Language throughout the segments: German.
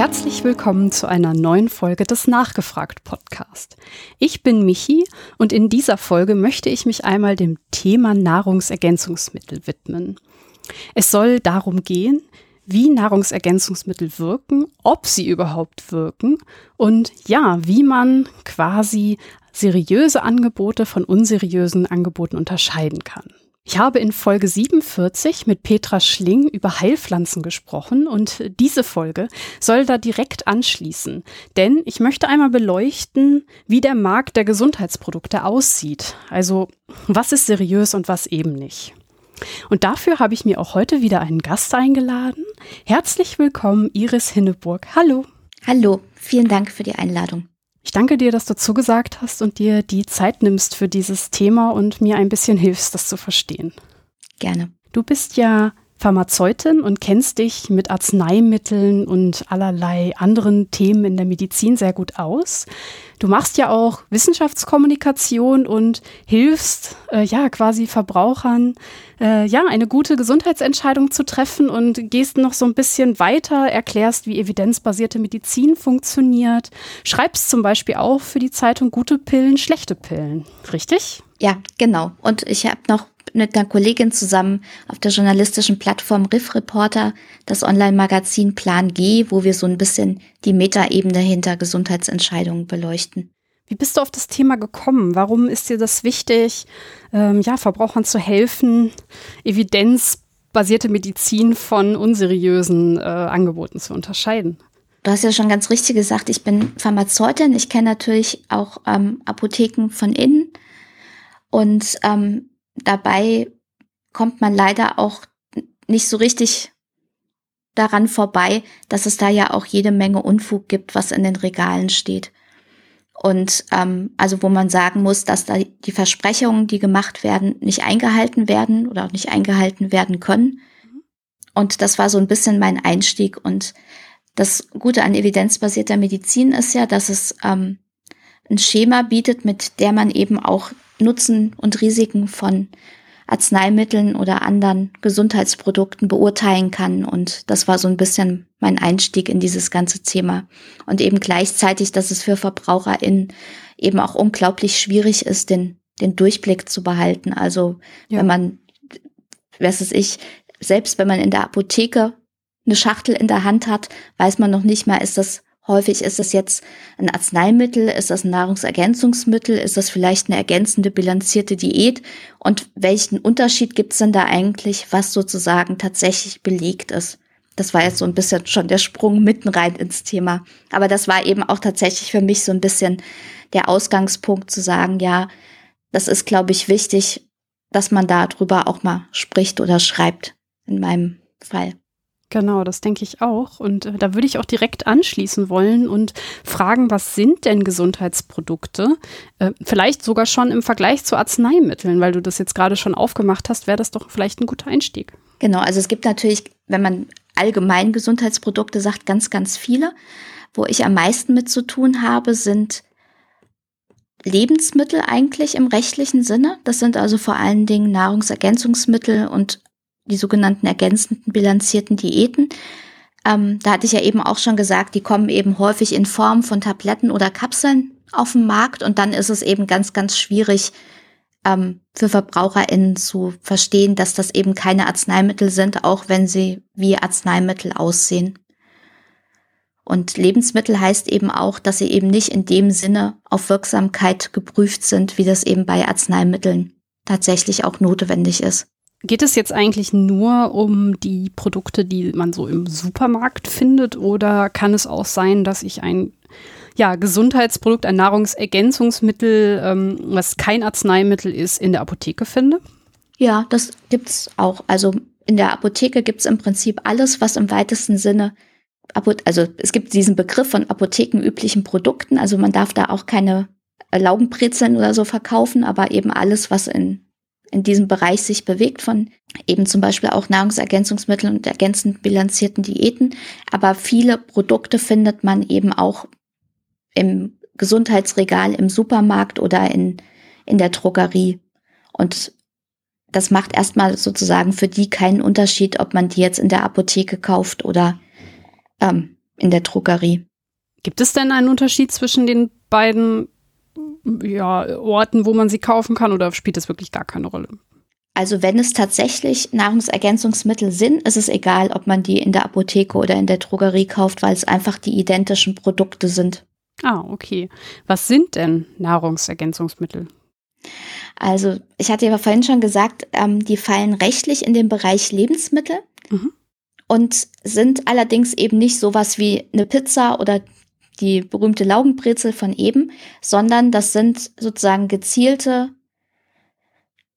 Herzlich willkommen zu einer neuen Folge des Nachgefragt Podcast. Ich bin Michi und in dieser Folge möchte ich mich einmal dem Thema Nahrungsergänzungsmittel widmen. Es soll darum gehen, wie Nahrungsergänzungsmittel wirken, ob sie überhaupt wirken und ja, wie man quasi seriöse Angebote von unseriösen Angeboten unterscheiden kann. Ich habe in Folge 47 mit Petra Schling über Heilpflanzen gesprochen und diese Folge soll da direkt anschließen, denn ich möchte einmal beleuchten, wie der Markt der Gesundheitsprodukte aussieht. Also was ist seriös und was eben nicht. Und dafür habe ich mir auch heute wieder einen Gast eingeladen. Herzlich willkommen, Iris Hinneburg. Hallo. Hallo, vielen Dank für die Einladung. Ich danke dir, dass du zugesagt hast und dir die Zeit nimmst für dieses Thema und mir ein bisschen hilfst, das zu verstehen. Gerne. Du bist ja Pharmazeutin und kennst dich mit Arzneimitteln und allerlei anderen Themen in der Medizin sehr gut aus. Du machst ja auch Wissenschaftskommunikation und hilfst äh, ja quasi Verbrauchern äh, ja eine gute Gesundheitsentscheidung zu treffen und gehst noch so ein bisschen weiter, erklärst, wie evidenzbasierte Medizin funktioniert, schreibst zum Beispiel auch für die Zeitung gute Pillen, schlechte Pillen, richtig? Ja, genau. Und ich habe noch mit einer Kollegin zusammen auf der journalistischen Plattform Riff Reporter das Online-Magazin Plan G, wo wir so ein bisschen die Metaebene hinter Gesundheitsentscheidungen beleuchten. Wie bist du auf das Thema gekommen? Warum ist dir das wichtig, ähm, ja, Verbrauchern zu helfen, evidenzbasierte Medizin von unseriösen äh, Angeboten zu unterscheiden? Du hast ja schon ganz richtig gesagt, ich bin Pharmazeutin. Ich kenne natürlich auch ähm, Apotheken von innen. Und ähm, dabei kommt man leider auch nicht so richtig daran vorbei, dass es da ja auch jede Menge Unfug gibt, was in den Regalen steht. Und ähm, also wo man sagen muss, dass da die Versprechungen, die gemacht werden, nicht eingehalten werden oder auch nicht eingehalten werden können. Und das war so ein bisschen mein Einstieg. Und das Gute an evidenzbasierter Medizin ist ja, dass es ähm, ein Schema bietet, mit der man eben auch Nutzen und Risiken von Arzneimitteln oder anderen Gesundheitsprodukten beurteilen kann. Und das war so ein bisschen mein Einstieg in dieses ganze Thema. Und eben gleichzeitig, dass es für VerbraucherInnen eben auch unglaublich schwierig ist, den, den Durchblick zu behalten. Also ja. wenn man, was ist ich, selbst wenn man in der Apotheke eine Schachtel in der Hand hat, weiß man noch nicht mal, ist das Häufig ist es jetzt ein Arzneimittel, ist das ein Nahrungsergänzungsmittel, ist das vielleicht eine ergänzende bilanzierte Diät und welchen Unterschied gibt es denn da eigentlich, was sozusagen tatsächlich belegt ist? Das war jetzt so ein bisschen schon der Sprung mitten rein ins Thema. Aber das war eben auch tatsächlich für mich so ein bisschen der Ausgangspunkt zu sagen, ja, das ist, glaube ich, wichtig, dass man darüber auch mal spricht oder schreibt, in meinem Fall. Genau, das denke ich auch. Und äh, da würde ich auch direkt anschließen wollen und fragen, was sind denn Gesundheitsprodukte? Äh, vielleicht sogar schon im Vergleich zu Arzneimitteln, weil du das jetzt gerade schon aufgemacht hast, wäre das doch vielleicht ein guter Einstieg. Genau, also es gibt natürlich, wenn man allgemein Gesundheitsprodukte sagt, ganz, ganz viele. Wo ich am meisten mit zu tun habe, sind Lebensmittel eigentlich im rechtlichen Sinne. Das sind also vor allen Dingen Nahrungsergänzungsmittel und die sogenannten ergänzenden bilanzierten Diäten. Ähm, da hatte ich ja eben auch schon gesagt, die kommen eben häufig in Form von Tabletten oder Kapseln auf den Markt und dann ist es eben ganz, ganz schwierig ähm, für VerbraucherInnen zu verstehen, dass das eben keine Arzneimittel sind, auch wenn sie wie Arzneimittel aussehen. Und Lebensmittel heißt eben auch, dass sie eben nicht in dem Sinne auf Wirksamkeit geprüft sind, wie das eben bei Arzneimitteln tatsächlich auch notwendig ist. Geht es jetzt eigentlich nur um die Produkte, die man so im Supermarkt findet, oder kann es auch sein, dass ich ein ja, Gesundheitsprodukt, ein Nahrungsergänzungsmittel, ähm, was kein Arzneimittel ist, in der Apotheke finde? Ja, das gibt's auch. Also in der Apotheke gibt's im Prinzip alles, was im weitesten Sinne also es gibt diesen Begriff von apothekenüblichen Produkten, also man darf da auch keine Laugenbrezeln oder so verkaufen, aber eben alles, was in in diesem Bereich sich bewegt von eben zum Beispiel auch Nahrungsergänzungsmitteln und ergänzend bilanzierten Diäten. Aber viele Produkte findet man eben auch im Gesundheitsregal, im Supermarkt oder in, in der Drogerie. Und das macht erstmal sozusagen für die keinen Unterschied, ob man die jetzt in der Apotheke kauft oder ähm, in der Drogerie. Gibt es denn einen Unterschied zwischen den beiden ja, Orten, wo man sie kaufen kann, oder spielt das wirklich gar keine Rolle? Also wenn es tatsächlich Nahrungsergänzungsmittel sind, ist es egal, ob man die in der Apotheke oder in der Drogerie kauft, weil es einfach die identischen Produkte sind. Ah, okay. Was sind denn Nahrungsergänzungsmittel? Also ich hatte ja vorhin schon gesagt, ähm, die fallen rechtlich in den Bereich Lebensmittel mhm. und sind allerdings eben nicht sowas wie eine Pizza oder die berühmte Laugenbrezel von eben, sondern das sind sozusagen gezielte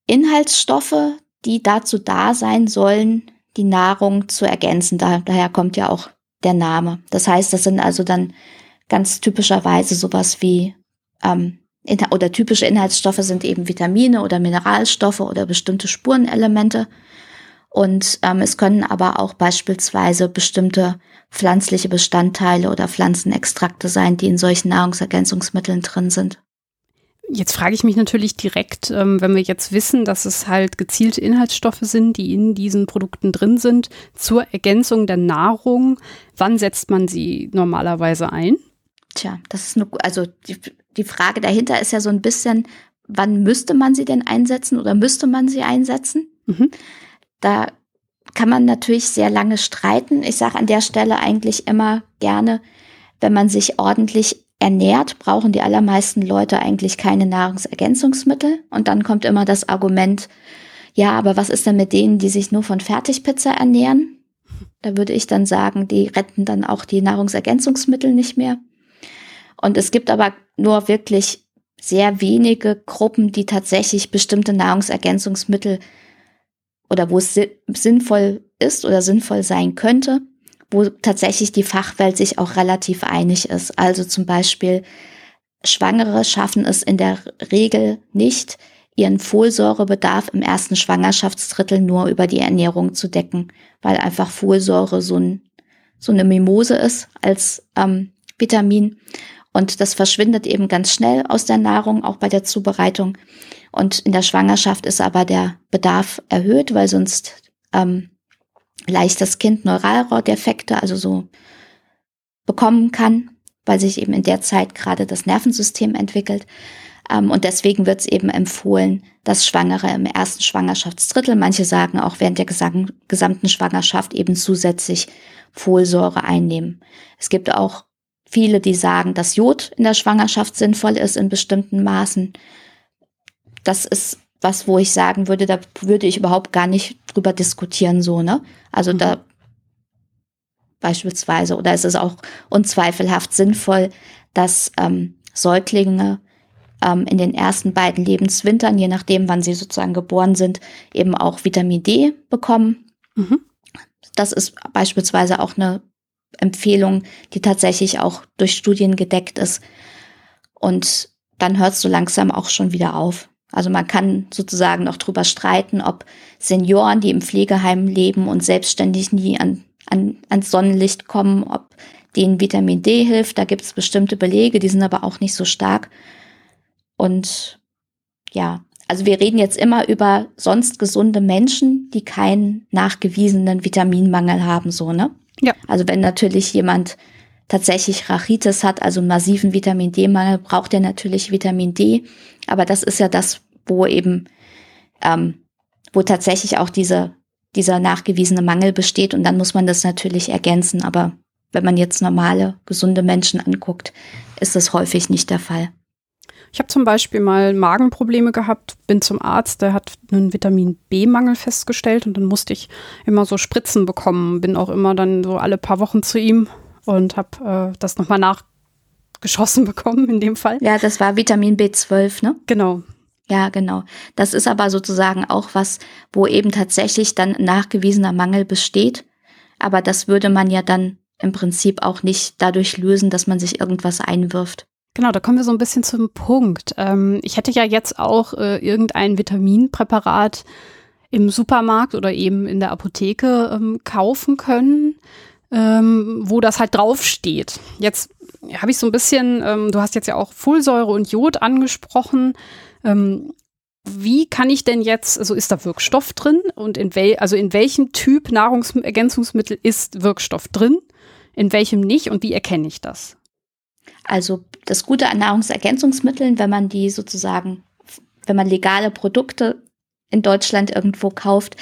Inhaltsstoffe, die dazu da sein sollen, die Nahrung zu ergänzen. Da, daher kommt ja auch der Name. Das heißt, das sind also dann ganz typischerweise sowas wie ähm, oder typische Inhaltsstoffe sind eben Vitamine oder Mineralstoffe oder bestimmte Spurenelemente. Und ähm, es können aber auch beispielsweise bestimmte pflanzliche Bestandteile oder Pflanzenextrakte sein, die in solchen Nahrungsergänzungsmitteln drin sind. Jetzt frage ich mich natürlich direkt, ähm, wenn wir jetzt wissen, dass es halt gezielte Inhaltsstoffe sind, die in diesen Produkten drin sind, zur Ergänzung der Nahrung, wann setzt man sie normalerweise ein? Tja, das ist eine, also die, die Frage dahinter ist ja so ein bisschen, wann müsste man sie denn einsetzen oder müsste man sie einsetzen? Mhm. Da kann man natürlich sehr lange streiten. Ich sage an der Stelle eigentlich immer gerne, wenn man sich ordentlich ernährt, brauchen die allermeisten Leute eigentlich keine Nahrungsergänzungsmittel. Und dann kommt immer das Argument, ja, aber was ist denn mit denen, die sich nur von Fertigpizza ernähren? Da würde ich dann sagen, die retten dann auch die Nahrungsergänzungsmittel nicht mehr. Und es gibt aber nur wirklich sehr wenige Gruppen, die tatsächlich bestimmte Nahrungsergänzungsmittel oder wo es sinnvoll ist oder sinnvoll sein könnte, wo tatsächlich die Fachwelt sich auch relativ einig ist. Also zum Beispiel Schwangere schaffen es in der Regel nicht, ihren Folsäurebedarf im ersten Schwangerschaftsdrittel nur über die Ernährung zu decken, weil einfach Folsäure so, ein, so eine Mimose ist als ähm, Vitamin. Und das verschwindet eben ganz schnell aus der Nahrung, auch bei der Zubereitung. Und in der Schwangerschaft ist aber der Bedarf erhöht, weil sonst ähm, leicht das Kind Neuralrohrdefekte, also so bekommen kann, weil sich eben in der Zeit gerade das Nervensystem entwickelt. Ähm, und deswegen wird es eben empfohlen, dass Schwangere im ersten Schwangerschaftsdrittel, manche sagen auch während der gesamten Schwangerschaft eben zusätzlich Folsäure einnehmen. Es gibt auch viele, die sagen, dass Jod in der Schwangerschaft sinnvoll ist in bestimmten Maßen das ist was, wo ich sagen würde, da würde ich überhaupt gar nicht drüber diskutieren, so, ne? Also mhm. da beispielsweise, oder es ist auch unzweifelhaft sinnvoll, dass ähm, Säuglinge ähm, in den ersten beiden Lebenswintern, je nachdem, wann sie sozusagen geboren sind, eben auch Vitamin D bekommen. Mhm. Das ist beispielsweise auch eine Empfehlung, die tatsächlich auch durch Studien gedeckt ist. Und dann hörst du langsam auch schon wieder auf. Also man kann sozusagen noch drüber streiten, ob Senioren, die im Pflegeheim leben und selbstständig nie an, an, ans Sonnenlicht kommen, ob denen Vitamin D hilft. Da gibt es bestimmte Belege, die sind aber auch nicht so stark. Und ja, also wir reden jetzt immer über sonst gesunde Menschen, die keinen nachgewiesenen Vitaminmangel haben, so, ne? Ja. Also wenn natürlich jemand tatsächlich Rachitis hat, also massiven Vitamin D-Mangel, braucht er natürlich Vitamin D. Aber das ist ja das, wo eben, ähm, wo tatsächlich auch diese, dieser nachgewiesene Mangel besteht. Und dann muss man das natürlich ergänzen. Aber wenn man jetzt normale, gesunde Menschen anguckt, ist das häufig nicht der Fall. Ich habe zum Beispiel mal Magenprobleme gehabt, bin zum Arzt, der hat einen Vitamin B-Mangel festgestellt und dann musste ich immer so Spritzen bekommen. Bin auch immer dann so alle paar Wochen zu ihm und habe äh, das nochmal nachgeschossen bekommen in dem Fall. Ja, das war Vitamin B12, ne? Genau. Ja, genau. Das ist aber sozusagen auch was, wo eben tatsächlich dann nachgewiesener Mangel besteht. Aber das würde man ja dann im Prinzip auch nicht dadurch lösen, dass man sich irgendwas einwirft. Genau, da kommen wir so ein bisschen zum Punkt. Ähm, ich hätte ja jetzt auch äh, irgendein Vitaminpräparat im Supermarkt oder eben in der Apotheke ähm, kaufen können ähm, wo das halt draufsteht. Jetzt habe ich so ein bisschen, ähm, du hast jetzt ja auch Folsäure und Jod angesprochen. Ähm, wie kann ich denn jetzt, also ist da Wirkstoff drin und in wel, also in welchem Typ Nahrungsergänzungsmittel ist Wirkstoff drin? in welchem nicht und wie erkenne ich das? Also das Gute an Nahrungsergänzungsmitteln, wenn man die sozusagen, wenn man legale Produkte in Deutschland irgendwo kauft,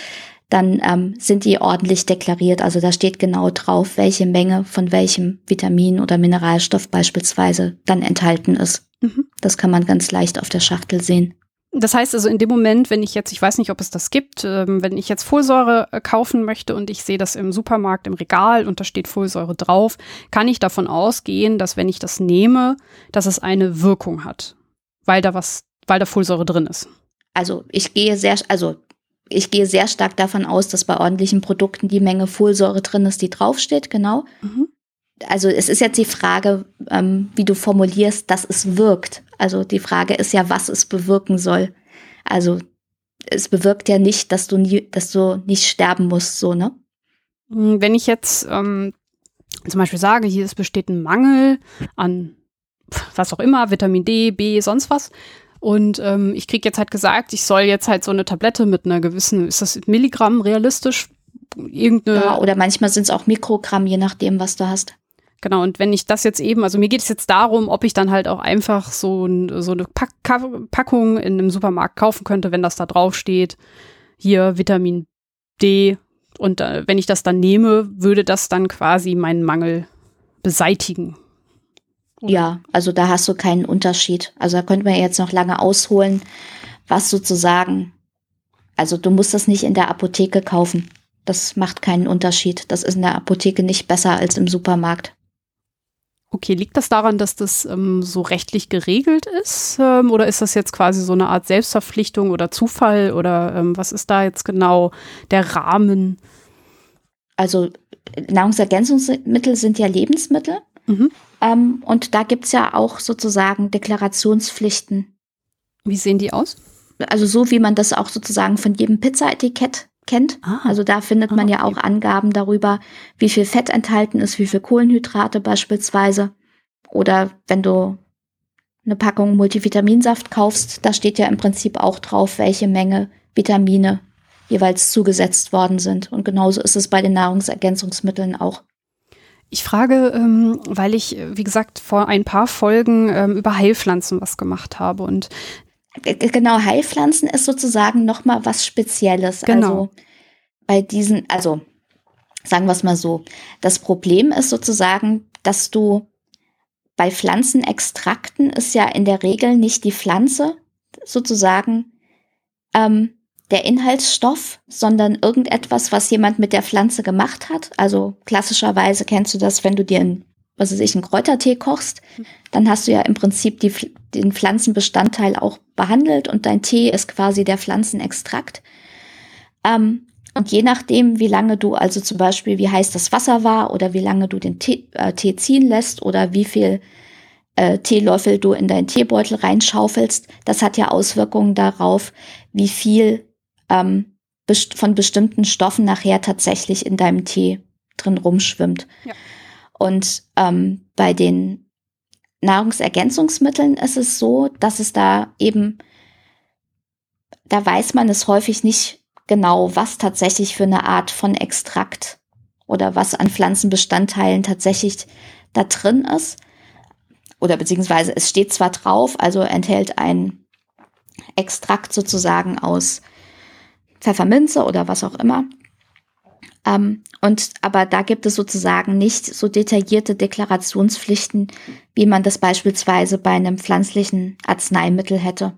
dann ähm, sind die ordentlich deklariert. Also da steht genau drauf, welche Menge von welchem Vitamin oder Mineralstoff beispielsweise dann enthalten ist. Mhm. Das kann man ganz leicht auf der Schachtel sehen. Das heißt also in dem Moment, wenn ich jetzt, ich weiß nicht, ob es das gibt, ähm, wenn ich jetzt Folsäure äh, kaufen möchte und ich sehe das im Supermarkt im Regal und da steht Folsäure drauf, kann ich davon ausgehen, dass wenn ich das nehme, dass es eine Wirkung hat, weil da was, weil da Folsäure drin ist. Also ich gehe sehr, also ich gehe sehr stark davon aus, dass bei ordentlichen Produkten die Menge Folsäure drin ist, die draufsteht, genau. Mhm also es ist jetzt die Frage, ähm, wie du formulierst, dass es wirkt. Also die Frage ist ja, was es bewirken soll. Also es bewirkt ja nicht, dass du nie, dass du nicht sterben musst, so, ne? Hm, wenn ich jetzt ähm, zum Beispiel sage, hier es besteht ein Mangel an was auch immer, Vitamin D, B, sonst was. Und ähm, ich kriege jetzt halt gesagt, ich soll jetzt halt so eine Tablette mit einer gewissen, ist das Milligramm realistisch? Irgendeine ja, oder manchmal sind es auch Mikrogramm, je nachdem, was du hast. Genau, und wenn ich das jetzt eben, also mir geht es jetzt darum, ob ich dann halt auch einfach so, so eine Pack Packung in einem Supermarkt kaufen könnte, wenn das da drauf steht, hier Vitamin D. Und äh, wenn ich das dann nehme, würde das dann quasi meinen Mangel beseitigen. Ja, also da hast du keinen Unterschied. Also da könnte man jetzt noch lange ausholen, was sozusagen, also du musst das nicht in der Apotheke kaufen. Das macht keinen Unterschied. Das ist in der Apotheke nicht besser als im Supermarkt. Okay, liegt das daran, dass das ähm, so rechtlich geregelt ist? Ähm, oder ist das jetzt quasi so eine Art Selbstverpflichtung oder Zufall? Oder ähm, was ist da jetzt genau der Rahmen? Also Nahrungsergänzungsmittel sind ja Lebensmittel. Mhm. Ähm, und da gibt es ja auch sozusagen Deklarationspflichten. Wie sehen die aus? Also so wie man das auch sozusagen von jedem Pizza-Etikett kennt. Ah. Also da findet man ah, okay. ja auch Angaben darüber, wie viel Fett enthalten ist, wie viel Kohlenhydrate beispielsweise. Oder wenn du eine Packung Multivitaminsaft kaufst, da steht ja im Prinzip auch drauf, welche Menge Vitamine jeweils zugesetzt worden sind. Und genauso ist es bei den Nahrungsergänzungsmitteln auch. Ich frage, ähm, weil ich, wie gesagt, vor ein paar Folgen ähm, über Heilpflanzen was gemacht habe. Und Genau, Heilpflanzen ist sozusagen nochmal was Spezielles. Genau. Also bei diesen, also sagen wir es mal so, das Problem ist sozusagen, dass du bei Pflanzenextrakten ist ja in der Regel nicht die Pflanze sozusagen ähm, der Inhaltsstoff, sondern irgendetwas, was jemand mit der Pflanze gemacht hat. Also klassischerweise kennst du das, wenn du dir ein was weiß ich, einen Kräutertee kochst, dann hast du ja im Prinzip die, den Pflanzenbestandteil auch behandelt und dein Tee ist quasi der Pflanzenextrakt. Ähm, und je nachdem, wie lange du also zum Beispiel, wie heiß das Wasser war oder wie lange du den Tee, äh, Tee ziehen lässt oder wie viel äh, Teelöffel du in deinen Teebeutel reinschaufelst, das hat ja Auswirkungen darauf, wie viel ähm, best von bestimmten Stoffen nachher tatsächlich in deinem Tee drin rumschwimmt. Ja. Und ähm, bei den Nahrungsergänzungsmitteln ist es so, dass es da eben, da weiß man es häufig nicht genau, was tatsächlich für eine Art von Extrakt oder was an Pflanzenbestandteilen tatsächlich da drin ist. Oder beziehungsweise es steht zwar drauf, also enthält ein Extrakt sozusagen aus Pfefferminze oder was auch immer. Ähm, und aber da gibt es sozusagen nicht so detaillierte Deklarationspflichten, wie man das beispielsweise bei einem pflanzlichen Arzneimittel hätte.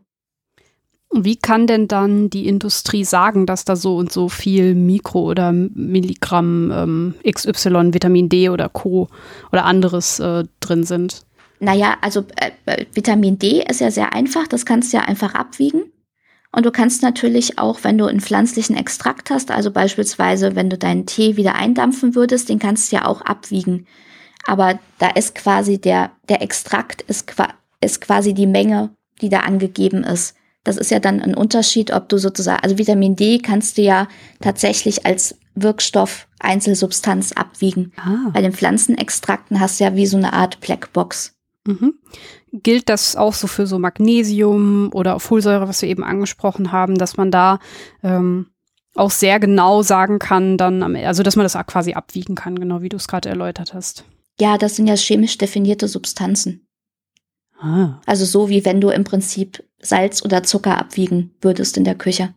Wie kann denn dann die Industrie sagen, dass da so und so viel Mikro- oder Milligramm ähm, XY, Vitamin D oder Co. oder anderes äh, drin sind? Naja, also äh, äh, Vitamin D ist ja sehr einfach, das kannst du ja einfach abwiegen. Und du kannst natürlich auch, wenn du einen pflanzlichen Extrakt hast, also beispielsweise, wenn du deinen Tee wieder eindampfen würdest, den kannst du ja auch abwiegen. Aber da ist quasi der, der Extrakt ist, ist quasi die Menge, die da angegeben ist. Das ist ja dann ein Unterschied, ob du sozusagen, also Vitamin D kannst du ja tatsächlich als Wirkstoff Einzelsubstanz abwiegen. Ah. Bei den Pflanzenextrakten hast du ja wie so eine Art Blackbox. Mhm. Gilt das auch so für so Magnesium oder Folsäure, was wir eben angesprochen haben, dass man da ähm, auch sehr genau sagen kann, dann, also dass man das quasi abwiegen kann, genau wie du es gerade erläutert hast. Ja, das sind ja chemisch definierte Substanzen. Ah. Also so wie wenn du im Prinzip Salz oder Zucker abwiegen würdest in der Küche.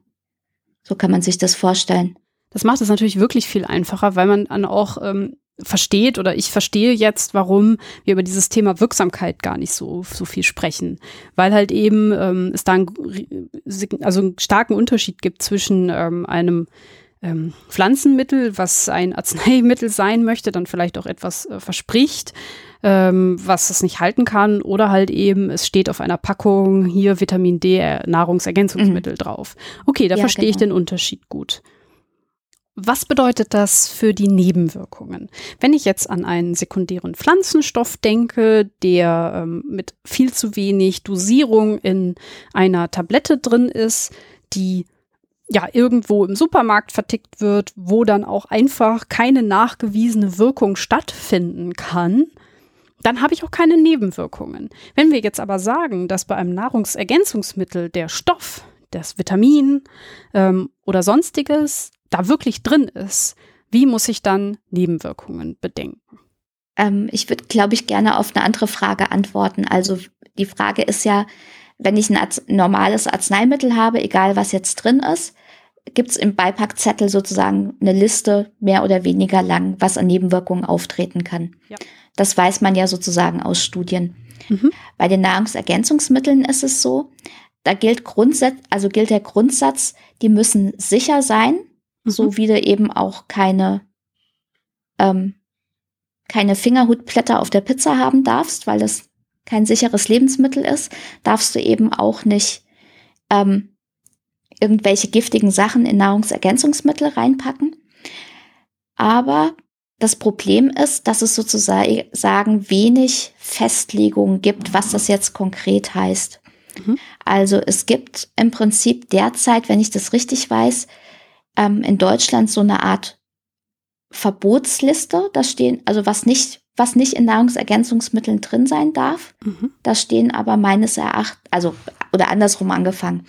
So kann man sich das vorstellen. Das macht es natürlich wirklich viel einfacher, weil man dann auch ähm, versteht oder ich verstehe jetzt, warum wir über dieses Thema Wirksamkeit gar nicht so, so viel sprechen. Weil halt eben ähm, es da einen, also einen starken Unterschied gibt zwischen ähm, einem ähm, Pflanzenmittel, was ein Arzneimittel sein möchte, dann vielleicht auch etwas äh, verspricht, ähm, was es nicht halten kann, oder halt eben, es steht auf einer Packung hier Vitamin D äh, Nahrungsergänzungsmittel mhm. drauf. Okay, da ja, verstehe genau. ich den Unterschied gut. Was bedeutet das für die Nebenwirkungen? Wenn ich jetzt an einen sekundären Pflanzenstoff denke, der ähm, mit viel zu wenig Dosierung in einer Tablette drin ist, die ja irgendwo im Supermarkt vertickt wird, wo dann auch einfach keine nachgewiesene Wirkung stattfinden kann, dann habe ich auch keine Nebenwirkungen. Wenn wir jetzt aber sagen, dass bei einem Nahrungsergänzungsmittel der Stoff, das Vitamin ähm, oder sonstiges da wirklich drin ist, wie muss ich dann Nebenwirkungen bedenken? Ähm, ich würde, glaube ich, gerne auf eine andere Frage antworten. Also die Frage ist ja, wenn ich ein Arz normales Arzneimittel habe, egal was jetzt drin ist, gibt es im Beipackzettel sozusagen eine Liste mehr oder weniger lang, was an Nebenwirkungen auftreten kann. Ja. Das weiß man ja sozusagen aus Studien. Mhm. Bei den Nahrungsergänzungsmitteln ist es so, da gilt Grundsatz, also gilt der Grundsatz, die müssen sicher sein, mhm. so wie du eben auch keine, ähm, keine Fingerhutblätter auf der Pizza haben darfst, weil das kein sicheres Lebensmittel ist, darfst du eben auch nicht ähm, irgendwelche giftigen Sachen in Nahrungsergänzungsmittel reinpacken. Aber das Problem ist, dass es sozusagen wenig Festlegungen gibt, was das jetzt konkret heißt. Mhm. Also es gibt im Prinzip derzeit, wenn ich das richtig weiß, ähm, in Deutschland so eine Art Verbotsliste. Da stehen, also was nicht, was nicht in Nahrungsergänzungsmitteln drin sein darf. Mhm. Da stehen aber meines Erachtens, also, oder andersrum angefangen.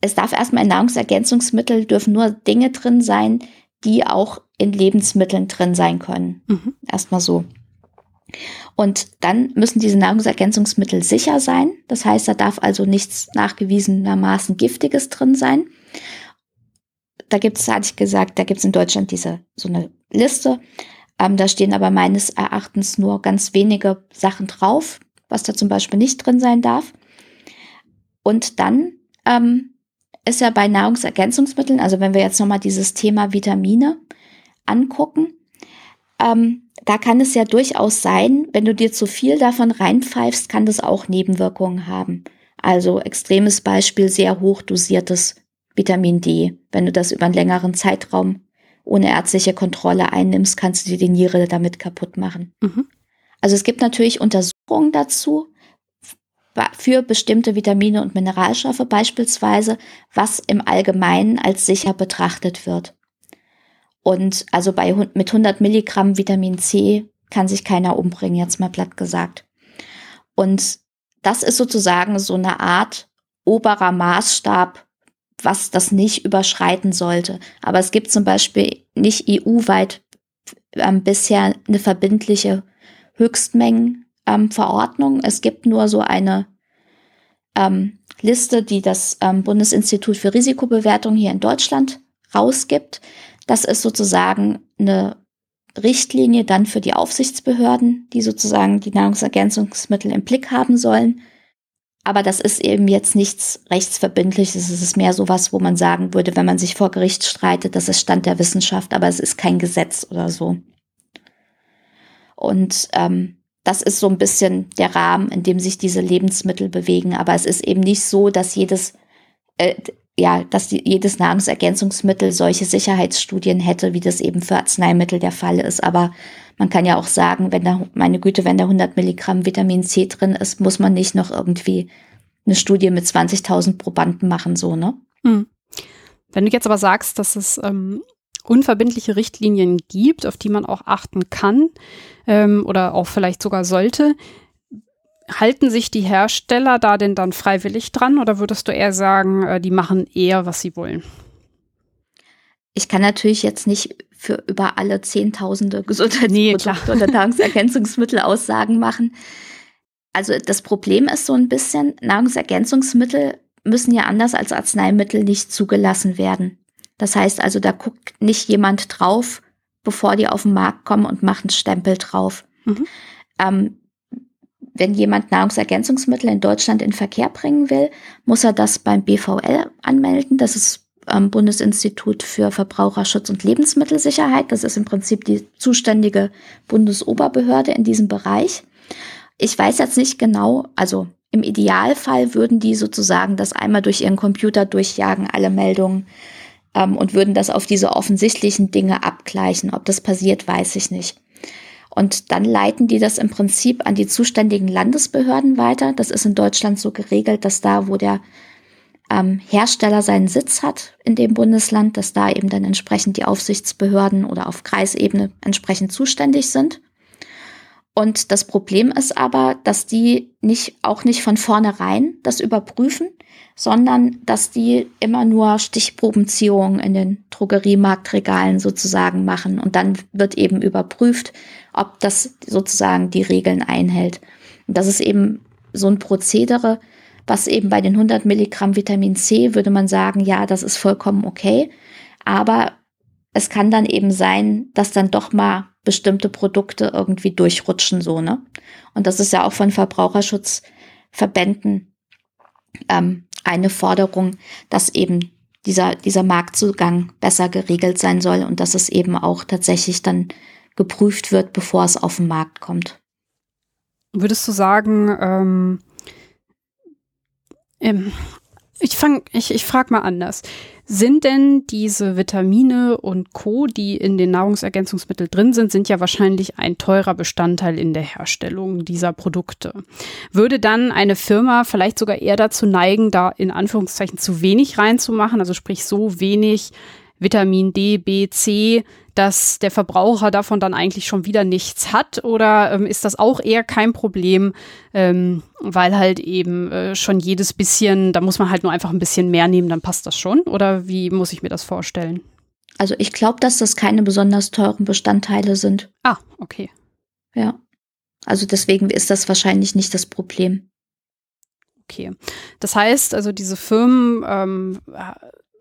Es darf erstmal in Nahrungsergänzungsmitteln dürfen nur Dinge drin sein, die auch in Lebensmitteln drin sein können. Mhm. Erstmal so. Und dann müssen diese Nahrungsergänzungsmittel sicher sein. Das heißt, da darf also nichts nachgewiesenermaßen Giftiges drin sein da gibt es, hatte ich gesagt, da gibt es in Deutschland diese so eine Liste. Ähm, da stehen aber meines Erachtens nur ganz wenige Sachen drauf, was da zum Beispiel nicht drin sein darf. Und dann ähm, ist ja bei Nahrungsergänzungsmitteln, also wenn wir jetzt nochmal dieses Thema Vitamine angucken, ähm, da kann es ja durchaus sein, wenn du dir zu viel davon reinpfeifst, kann das auch Nebenwirkungen haben. Also extremes Beispiel, sehr hoch dosiertes Vitamin D. Wenn du das über einen längeren Zeitraum ohne ärztliche Kontrolle einnimmst, kannst du dir die Niere damit kaputt machen. Mhm. Also es gibt natürlich Untersuchungen dazu für bestimmte Vitamine und Mineralstoffe beispielsweise, was im Allgemeinen als sicher betrachtet wird. Und also bei mit 100 Milligramm Vitamin C kann sich keiner umbringen, jetzt mal platt gesagt. Und das ist sozusagen so eine Art oberer Maßstab was das nicht überschreiten sollte. Aber es gibt zum Beispiel nicht EU-weit ähm, bisher eine verbindliche Höchstmengenverordnung. Ähm, es gibt nur so eine ähm, Liste, die das ähm, Bundesinstitut für Risikobewertung hier in Deutschland rausgibt. Das ist sozusagen eine Richtlinie dann für die Aufsichtsbehörden, die sozusagen die Nahrungsergänzungsmittel im Blick haben sollen. Aber das ist eben jetzt nichts rechtsverbindliches. Es ist mehr sowas, wo man sagen würde, wenn man sich vor Gericht streitet, das ist Stand der Wissenschaft, aber es ist kein Gesetz oder so. Und ähm, das ist so ein bisschen der Rahmen, in dem sich diese Lebensmittel bewegen. Aber es ist eben nicht so, dass jedes, äh, ja, dass die, jedes Nahrungsergänzungsmittel solche Sicherheitsstudien hätte, wie das eben für Arzneimittel der Fall ist. Aber man kann ja auch sagen, wenn da, meine Güte, wenn da 100 Milligramm Vitamin C drin ist, muss man nicht noch irgendwie eine Studie mit 20.000 Probanden machen, so, ne? Hm. Wenn du jetzt aber sagst, dass es ähm, unverbindliche Richtlinien gibt, auf die man auch achten kann ähm, oder auch vielleicht sogar sollte, halten sich die Hersteller da denn dann freiwillig dran oder würdest du eher sagen, äh, die machen eher, was sie wollen? ich kann natürlich jetzt nicht für über alle Zehntausende Gesundheitsprodukte nee, oder Nahrungsergänzungsmittel Aussagen machen. Also das Problem ist so ein bisschen, Nahrungsergänzungsmittel müssen ja anders als Arzneimittel nicht zugelassen werden. Das heißt also, da guckt nicht jemand drauf, bevor die auf den Markt kommen und macht einen Stempel drauf. Mhm. Ähm, wenn jemand Nahrungsergänzungsmittel in Deutschland in Verkehr bringen will, muss er das beim BVL anmelden. Das ist ähm, Bundesinstitut für Verbraucherschutz und Lebensmittelsicherheit. Das ist im Prinzip die zuständige Bundesoberbehörde in diesem Bereich. Ich weiß jetzt nicht genau, also im Idealfall würden die sozusagen das einmal durch ihren Computer durchjagen, alle Meldungen, ähm, und würden das auf diese offensichtlichen Dinge abgleichen. Ob das passiert, weiß ich nicht. Und dann leiten die das im Prinzip an die zuständigen Landesbehörden weiter. Das ist in Deutschland so geregelt, dass da, wo der ähm, Hersteller seinen Sitz hat in dem Bundesland, dass da eben dann entsprechend die Aufsichtsbehörden oder auf Kreisebene entsprechend zuständig sind. Und das Problem ist aber, dass die nicht, auch nicht von vornherein das überprüfen, sondern dass die immer nur Stichprobenziehungen in den Drogeriemarktregalen sozusagen machen. Und dann wird eben überprüft, ob das sozusagen die Regeln einhält. Und das ist eben so ein Prozedere, was eben bei den 100 Milligramm Vitamin C würde man sagen, ja, das ist vollkommen okay. Aber es kann dann eben sein, dass dann doch mal bestimmte Produkte irgendwie durchrutschen, so, ne? Und das ist ja auch von Verbraucherschutzverbänden ähm, eine Forderung, dass eben dieser, dieser Marktzugang besser geregelt sein soll und dass es eben auch tatsächlich dann geprüft wird, bevor es auf den Markt kommt. Würdest du sagen, ähm, ich fang, ich, ich frage mal anders. Sind denn diese Vitamine und Co., die in den Nahrungsergänzungsmitteln drin sind, sind ja wahrscheinlich ein teurer Bestandteil in der Herstellung dieser Produkte. Würde dann eine Firma vielleicht sogar eher dazu neigen, da in Anführungszeichen zu wenig reinzumachen, also sprich so wenig Vitamin D, B, C, dass der Verbraucher davon dann eigentlich schon wieder nichts hat? Oder ähm, ist das auch eher kein Problem, ähm, weil halt eben äh, schon jedes bisschen, da muss man halt nur einfach ein bisschen mehr nehmen, dann passt das schon? Oder wie muss ich mir das vorstellen? Also ich glaube, dass das keine besonders teuren Bestandteile sind. Ah, okay. Ja. Also deswegen ist das wahrscheinlich nicht das Problem. Okay. Das heißt, also diese Firmen ähm,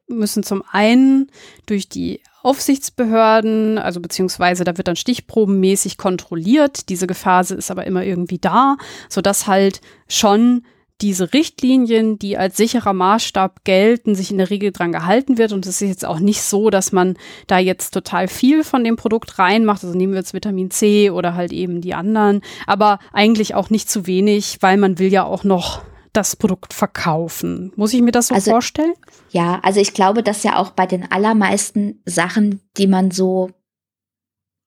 müssen zum einen durch die Aufsichtsbehörden, also beziehungsweise da wird dann stichprobenmäßig kontrolliert. Diese Gefahr ist aber immer irgendwie da, sodass halt schon diese Richtlinien, die als sicherer Maßstab gelten, sich in der Regel dran gehalten wird. Und es ist jetzt auch nicht so, dass man da jetzt total viel von dem Produkt reinmacht. Also nehmen wir jetzt Vitamin C oder halt eben die anderen, aber eigentlich auch nicht zu wenig, weil man will ja auch noch das Produkt verkaufen. Muss ich mir das so also, vorstellen? Ja, also ich glaube, dass ja auch bei den allermeisten Sachen, die man so,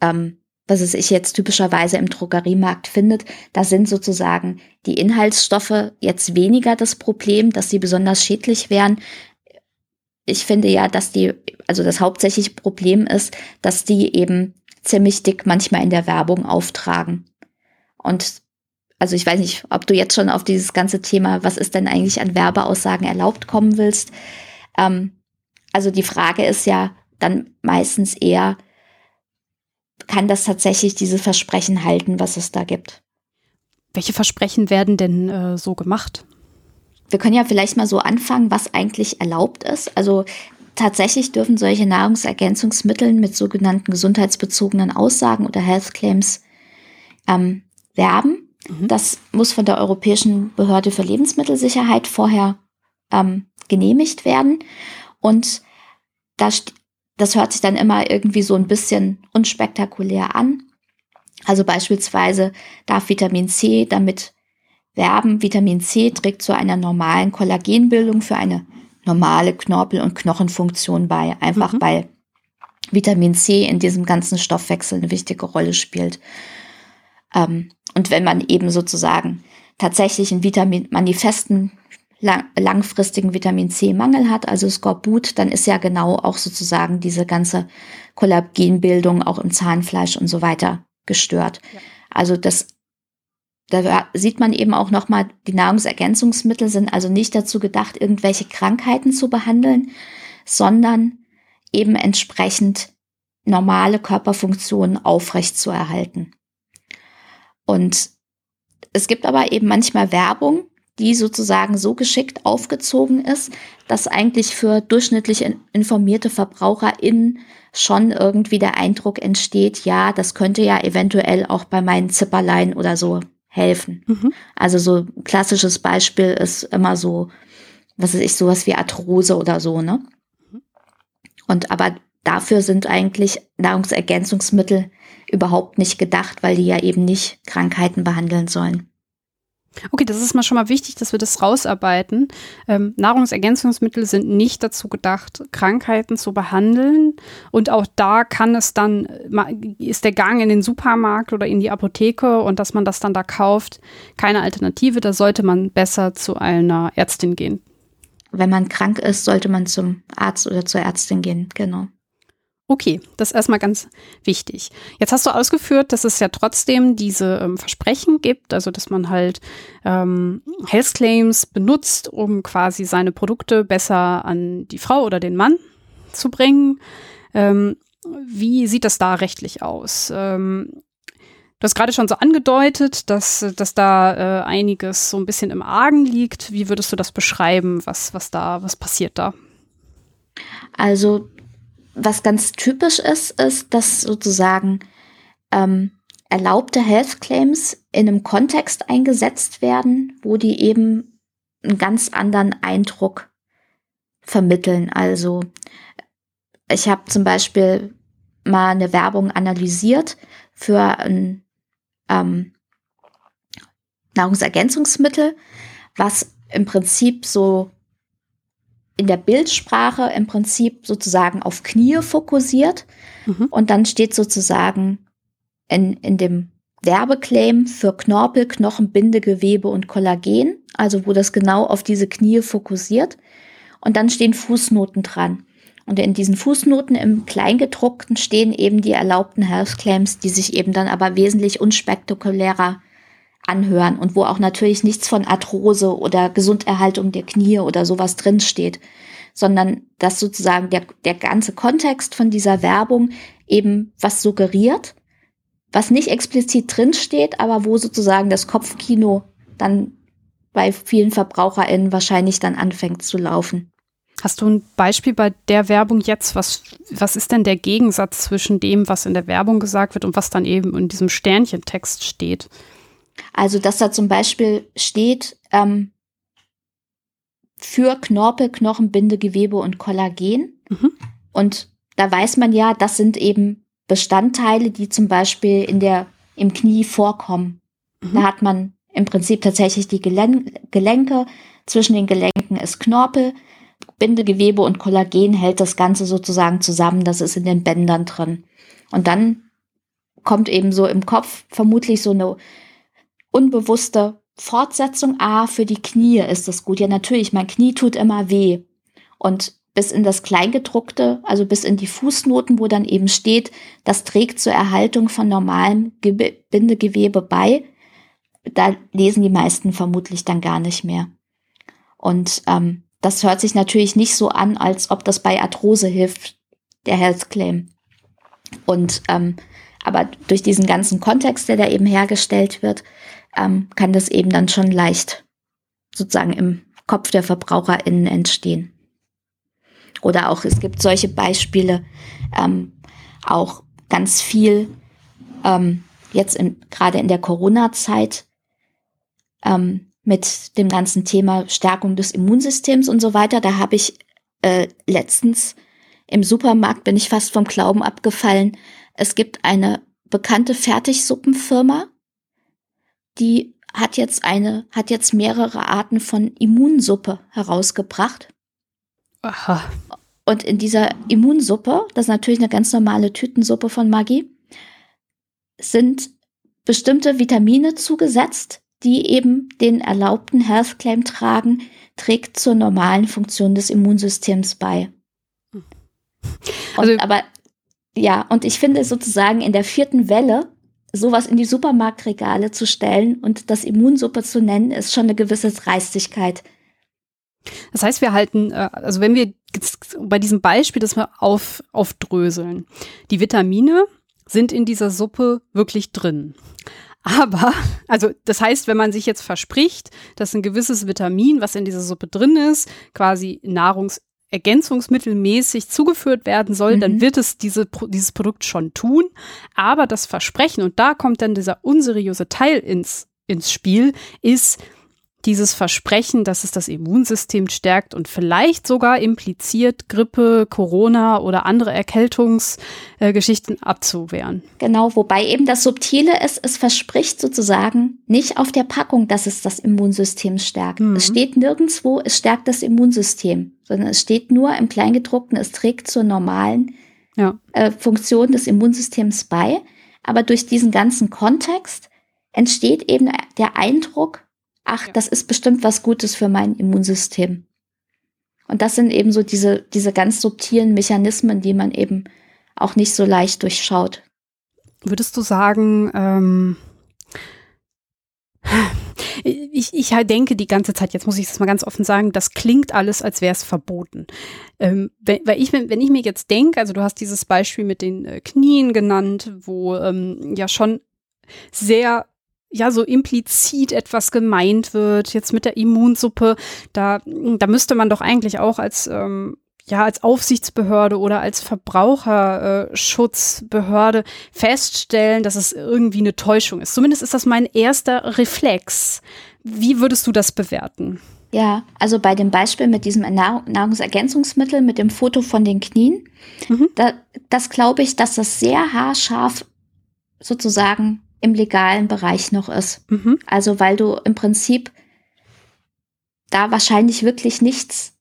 ähm, was es ich jetzt typischerweise im Drogeriemarkt findet, da sind sozusagen die Inhaltsstoffe jetzt weniger das Problem, dass sie besonders schädlich wären. Ich finde ja, dass die, also das hauptsächliche Problem ist, dass die eben ziemlich dick manchmal in der Werbung auftragen. Und also ich weiß nicht, ob du jetzt schon auf dieses ganze Thema, was ist denn eigentlich an Werbeaussagen erlaubt kommen willst. Ähm, also die Frage ist ja dann meistens eher, kann das tatsächlich diese Versprechen halten, was es da gibt? Welche Versprechen werden denn äh, so gemacht? Wir können ja vielleicht mal so anfangen, was eigentlich erlaubt ist. Also tatsächlich dürfen solche Nahrungsergänzungsmittel mit sogenannten gesundheitsbezogenen Aussagen oder Health Claims ähm, werben. Mhm. Das muss von der Europäischen Behörde für Lebensmittelsicherheit vorher ähm, genehmigt werden. Und das, das hört sich dann immer irgendwie so ein bisschen unspektakulär an. Also beispielsweise darf Vitamin C damit werben. Vitamin C trägt zu einer normalen Kollagenbildung für eine normale Knorpel- und Knochenfunktion bei. Einfach mhm. weil Vitamin C in diesem ganzen Stoffwechsel eine wichtige Rolle spielt. Ähm, und wenn man eben sozusagen tatsächlich einen Vitamin, manifesten lang, langfristigen Vitamin C-Mangel hat, also Skorbut, dann ist ja genau auch sozusagen diese ganze Kollagenbildung auch im Zahnfleisch und so weiter gestört. Ja. Also das da sieht man eben auch nochmal, die Nahrungsergänzungsmittel sind also nicht dazu gedacht, irgendwelche Krankheiten zu behandeln, sondern eben entsprechend normale Körperfunktionen aufrechtzuerhalten. Und es gibt aber eben manchmal Werbung, die sozusagen so geschickt aufgezogen ist, dass eigentlich für durchschnittlich informierte VerbraucherInnen schon irgendwie der Eindruck entsteht, ja, das könnte ja eventuell auch bei meinen Zipperlein oder so helfen. Mhm. Also so ein klassisches Beispiel ist immer so, was weiß ich, sowas wie Arthrose oder so, ne? Mhm. Und aber dafür sind eigentlich Nahrungsergänzungsmittel überhaupt nicht gedacht, weil die ja eben nicht Krankheiten behandeln sollen. Okay, das ist mal schon mal wichtig, dass wir das rausarbeiten. Ähm, Nahrungsergänzungsmittel sind nicht dazu gedacht, Krankheiten zu behandeln. Und auch da kann es dann, ist der Gang in den Supermarkt oder in die Apotheke und dass man das dann da kauft, keine Alternative. Da sollte man besser zu einer Ärztin gehen. Wenn man krank ist, sollte man zum Arzt oder zur Ärztin gehen, genau. Okay, das ist erstmal ganz wichtig. Jetzt hast du ausgeführt, dass es ja trotzdem diese ähm, Versprechen gibt, also dass man halt ähm, Health Claims benutzt, um quasi seine Produkte besser an die Frau oder den Mann zu bringen. Ähm, wie sieht das da rechtlich aus? Ähm, du hast gerade schon so angedeutet, dass, dass da äh, einiges so ein bisschen im Argen liegt. Wie würdest du das beschreiben? Was, was da, was passiert da? Also was ganz typisch ist, ist, dass sozusagen ähm, erlaubte Health Claims in einem Kontext eingesetzt werden, wo die eben einen ganz anderen Eindruck vermitteln. Also ich habe zum Beispiel mal eine Werbung analysiert für ein ähm, Nahrungsergänzungsmittel, was im Prinzip so in der Bildsprache im Prinzip sozusagen auf Knie fokussiert. Mhm. Und dann steht sozusagen in, in dem Werbeclaim für Knorpel, Knochen, Bindegewebe und Kollagen, also wo das genau auf diese Knie fokussiert. Und dann stehen Fußnoten dran. Und in diesen Fußnoten im Kleingedruckten stehen eben die erlaubten Health Claims, die sich eben dann aber wesentlich unspektakulärer anhören und wo auch natürlich nichts von Arthrose oder Gesunderhaltung der Knie oder sowas drinsteht, sondern dass sozusagen der, der ganze Kontext von dieser Werbung eben was suggeriert, was nicht explizit drinsteht, aber wo sozusagen das Kopfkino dann bei vielen VerbraucherInnen wahrscheinlich dann anfängt zu laufen. Hast du ein Beispiel bei der Werbung jetzt? Was, was ist denn der Gegensatz zwischen dem, was in der Werbung gesagt wird und was dann eben in diesem Sternchentext steht? Also, dass da zum Beispiel steht, ähm, für Knorpel, Knochen, Bindegewebe und Kollagen. Mhm. Und da weiß man ja, das sind eben Bestandteile, die zum Beispiel in der, im Knie vorkommen. Mhm. Da hat man im Prinzip tatsächlich die Gelen Gelenke. Zwischen den Gelenken ist Knorpel. Bindegewebe und Kollagen hält das Ganze sozusagen zusammen. Das ist in den Bändern drin. Und dann kommt eben so im Kopf vermutlich so eine unbewusste Fortsetzung A für die Knie ist das gut. Ja, natürlich, mein Knie tut immer weh. Und bis in das Kleingedruckte, also bis in die Fußnoten, wo dann eben steht, das trägt zur Erhaltung von normalem Bindegewebe bei, da lesen die meisten vermutlich dann gar nicht mehr. Und ähm, das hört sich natürlich nicht so an, als ob das bei Arthrose hilft, der Health Claim. Und ähm, aber durch diesen ganzen Kontext, der da eben hergestellt wird, ähm, kann das eben dann schon leicht sozusagen im Kopf der VerbraucherInnen entstehen. Oder auch, es gibt solche Beispiele, ähm, auch ganz viel ähm, jetzt in, gerade in der Corona-Zeit ähm, mit dem ganzen Thema Stärkung des Immunsystems und so weiter. Da habe ich äh, letztens im Supermarkt bin ich fast vom Glauben abgefallen. Es gibt eine bekannte Fertigsuppenfirma, die hat jetzt eine, hat jetzt mehrere Arten von Immunsuppe herausgebracht. Aha. Und in dieser Immunsuppe, das ist natürlich eine ganz normale Tütensuppe von Maggi, sind bestimmte Vitamine zugesetzt, die eben den erlaubten Health Claim tragen, trägt zur normalen Funktion des Immunsystems bei. Also, und, aber ja, und ich finde sozusagen in der vierten Welle sowas in die Supermarktregale zu stellen und das Immunsuppe zu nennen, ist schon eine gewisse Dreistigkeit. Das heißt, wir halten, äh, also wenn wir bei diesem Beispiel das mal auf, aufdröseln, die Vitamine sind in dieser Suppe wirklich drin. Aber, also das heißt, wenn man sich jetzt verspricht, dass ein gewisses Vitamin, was in dieser Suppe drin ist, quasi nahrungsergänzungsmittelmäßig zugeführt werden soll, mhm. dann wird es diese, dieses Produkt schon tun. Aber das Versprechen, und da kommt dann dieser unseriöse Teil ins, ins Spiel, ist, dieses Versprechen, dass es das Immunsystem stärkt und vielleicht sogar impliziert, Grippe, Corona oder andere Erkältungsgeschichten äh, abzuwehren. Genau, wobei eben das Subtile ist, es verspricht sozusagen nicht auf der Packung, dass es das Immunsystem stärkt. Mhm. Es steht nirgendwo, es stärkt das Immunsystem, sondern es steht nur im Kleingedruckten, es trägt zur normalen ja. äh, Funktion des Immunsystems bei. Aber durch diesen ganzen Kontext entsteht eben der Eindruck, ach, ja. das ist bestimmt was Gutes für mein Immunsystem. Und das sind eben so diese, diese ganz subtilen Mechanismen, die man eben auch nicht so leicht durchschaut. Würdest du sagen, ähm, ich, ich halt denke die ganze Zeit, jetzt muss ich das mal ganz offen sagen, das klingt alles, als wäre es verboten. Ähm, wenn, weil ich, wenn ich mir jetzt denke, also du hast dieses Beispiel mit den äh, Knien genannt, wo ähm, ja schon sehr ja so implizit etwas gemeint wird, jetzt mit der Immunsuppe, da, da müsste man doch eigentlich auch als ähm, ja, als Aufsichtsbehörde oder als Verbraucherschutzbehörde feststellen, dass es irgendwie eine Täuschung ist. Zumindest ist das mein erster Reflex. Wie würdest du das bewerten? Ja, also bei dem Beispiel mit diesem Nahrungsergänzungsmittel, mit dem Foto von den Knien, mhm. da, das glaube ich, dass das sehr haarscharf sozusagen im legalen Bereich noch ist. Mhm. Also weil du im Prinzip da wahrscheinlich wirklich nichts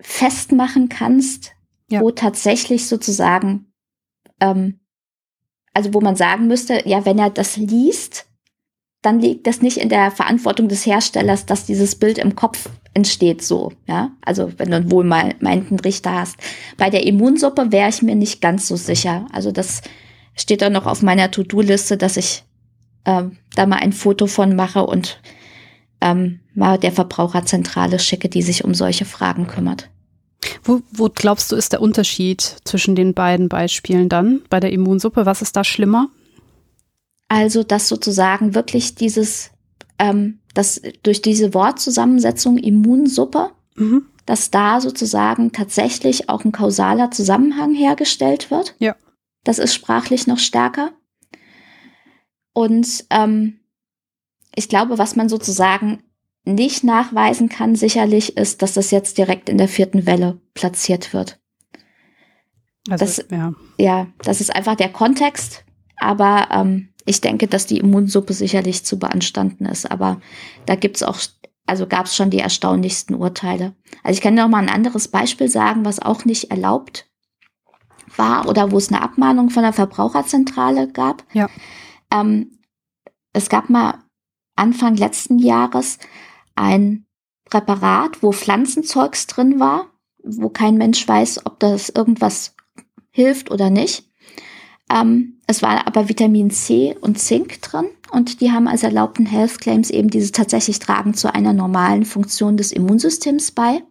festmachen kannst, ja. wo tatsächlich sozusagen, ähm, also wo man sagen müsste, ja, wenn er das liest, dann liegt das nicht in der Verantwortung des Herstellers, dass dieses Bild im Kopf entsteht so, ja. Also wenn du einen wohlmeinten Richter hast. Bei der Immunsuppe wäre ich mir nicht ganz so sicher. Also das steht dann noch auf meiner To-Do-Liste, dass ich ähm, da mal ein Foto von mache und ähm, mal der Verbraucherzentrale schicke, die sich um solche Fragen kümmert. Wo, wo glaubst du, ist der Unterschied zwischen den beiden Beispielen dann bei der Immunsuppe? Was ist da schlimmer? Also, dass sozusagen wirklich dieses, ähm, dass durch diese Wortzusammensetzung Immunsuppe, mhm. dass da sozusagen tatsächlich auch ein kausaler Zusammenhang hergestellt wird. Ja. Das ist sprachlich noch stärker. Und ähm, ich glaube, was man sozusagen nicht nachweisen kann, sicherlich ist, dass das jetzt direkt in der vierten Welle platziert wird. Also, das, ja. ja, das ist einfach der Kontext. Aber ähm, ich denke, dass die Immunsuppe sicherlich zu beanstanden ist. Aber da gibt's auch, also gab es schon die erstaunlichsten Urteile. Also ich kann noch mal ein anderes Beispiel sagen, was auch nicht erlaubt war oder wo es eine Abmahnung von der Verbraucherzentrale gab. Ja. Ähm, es gab mal Anfang letzten Jahres ein Präparat, wo Pflanzenzeugs drin war, wo kein Mensch weiß, ob das irgendwas hilft oder nicht. Ähm, es war aber Vitamin C und Zink drin und die haben als erlaubten Health Claims eben diese tatsächlich tragen zu einer normalen Funktion des Immunsystems bei.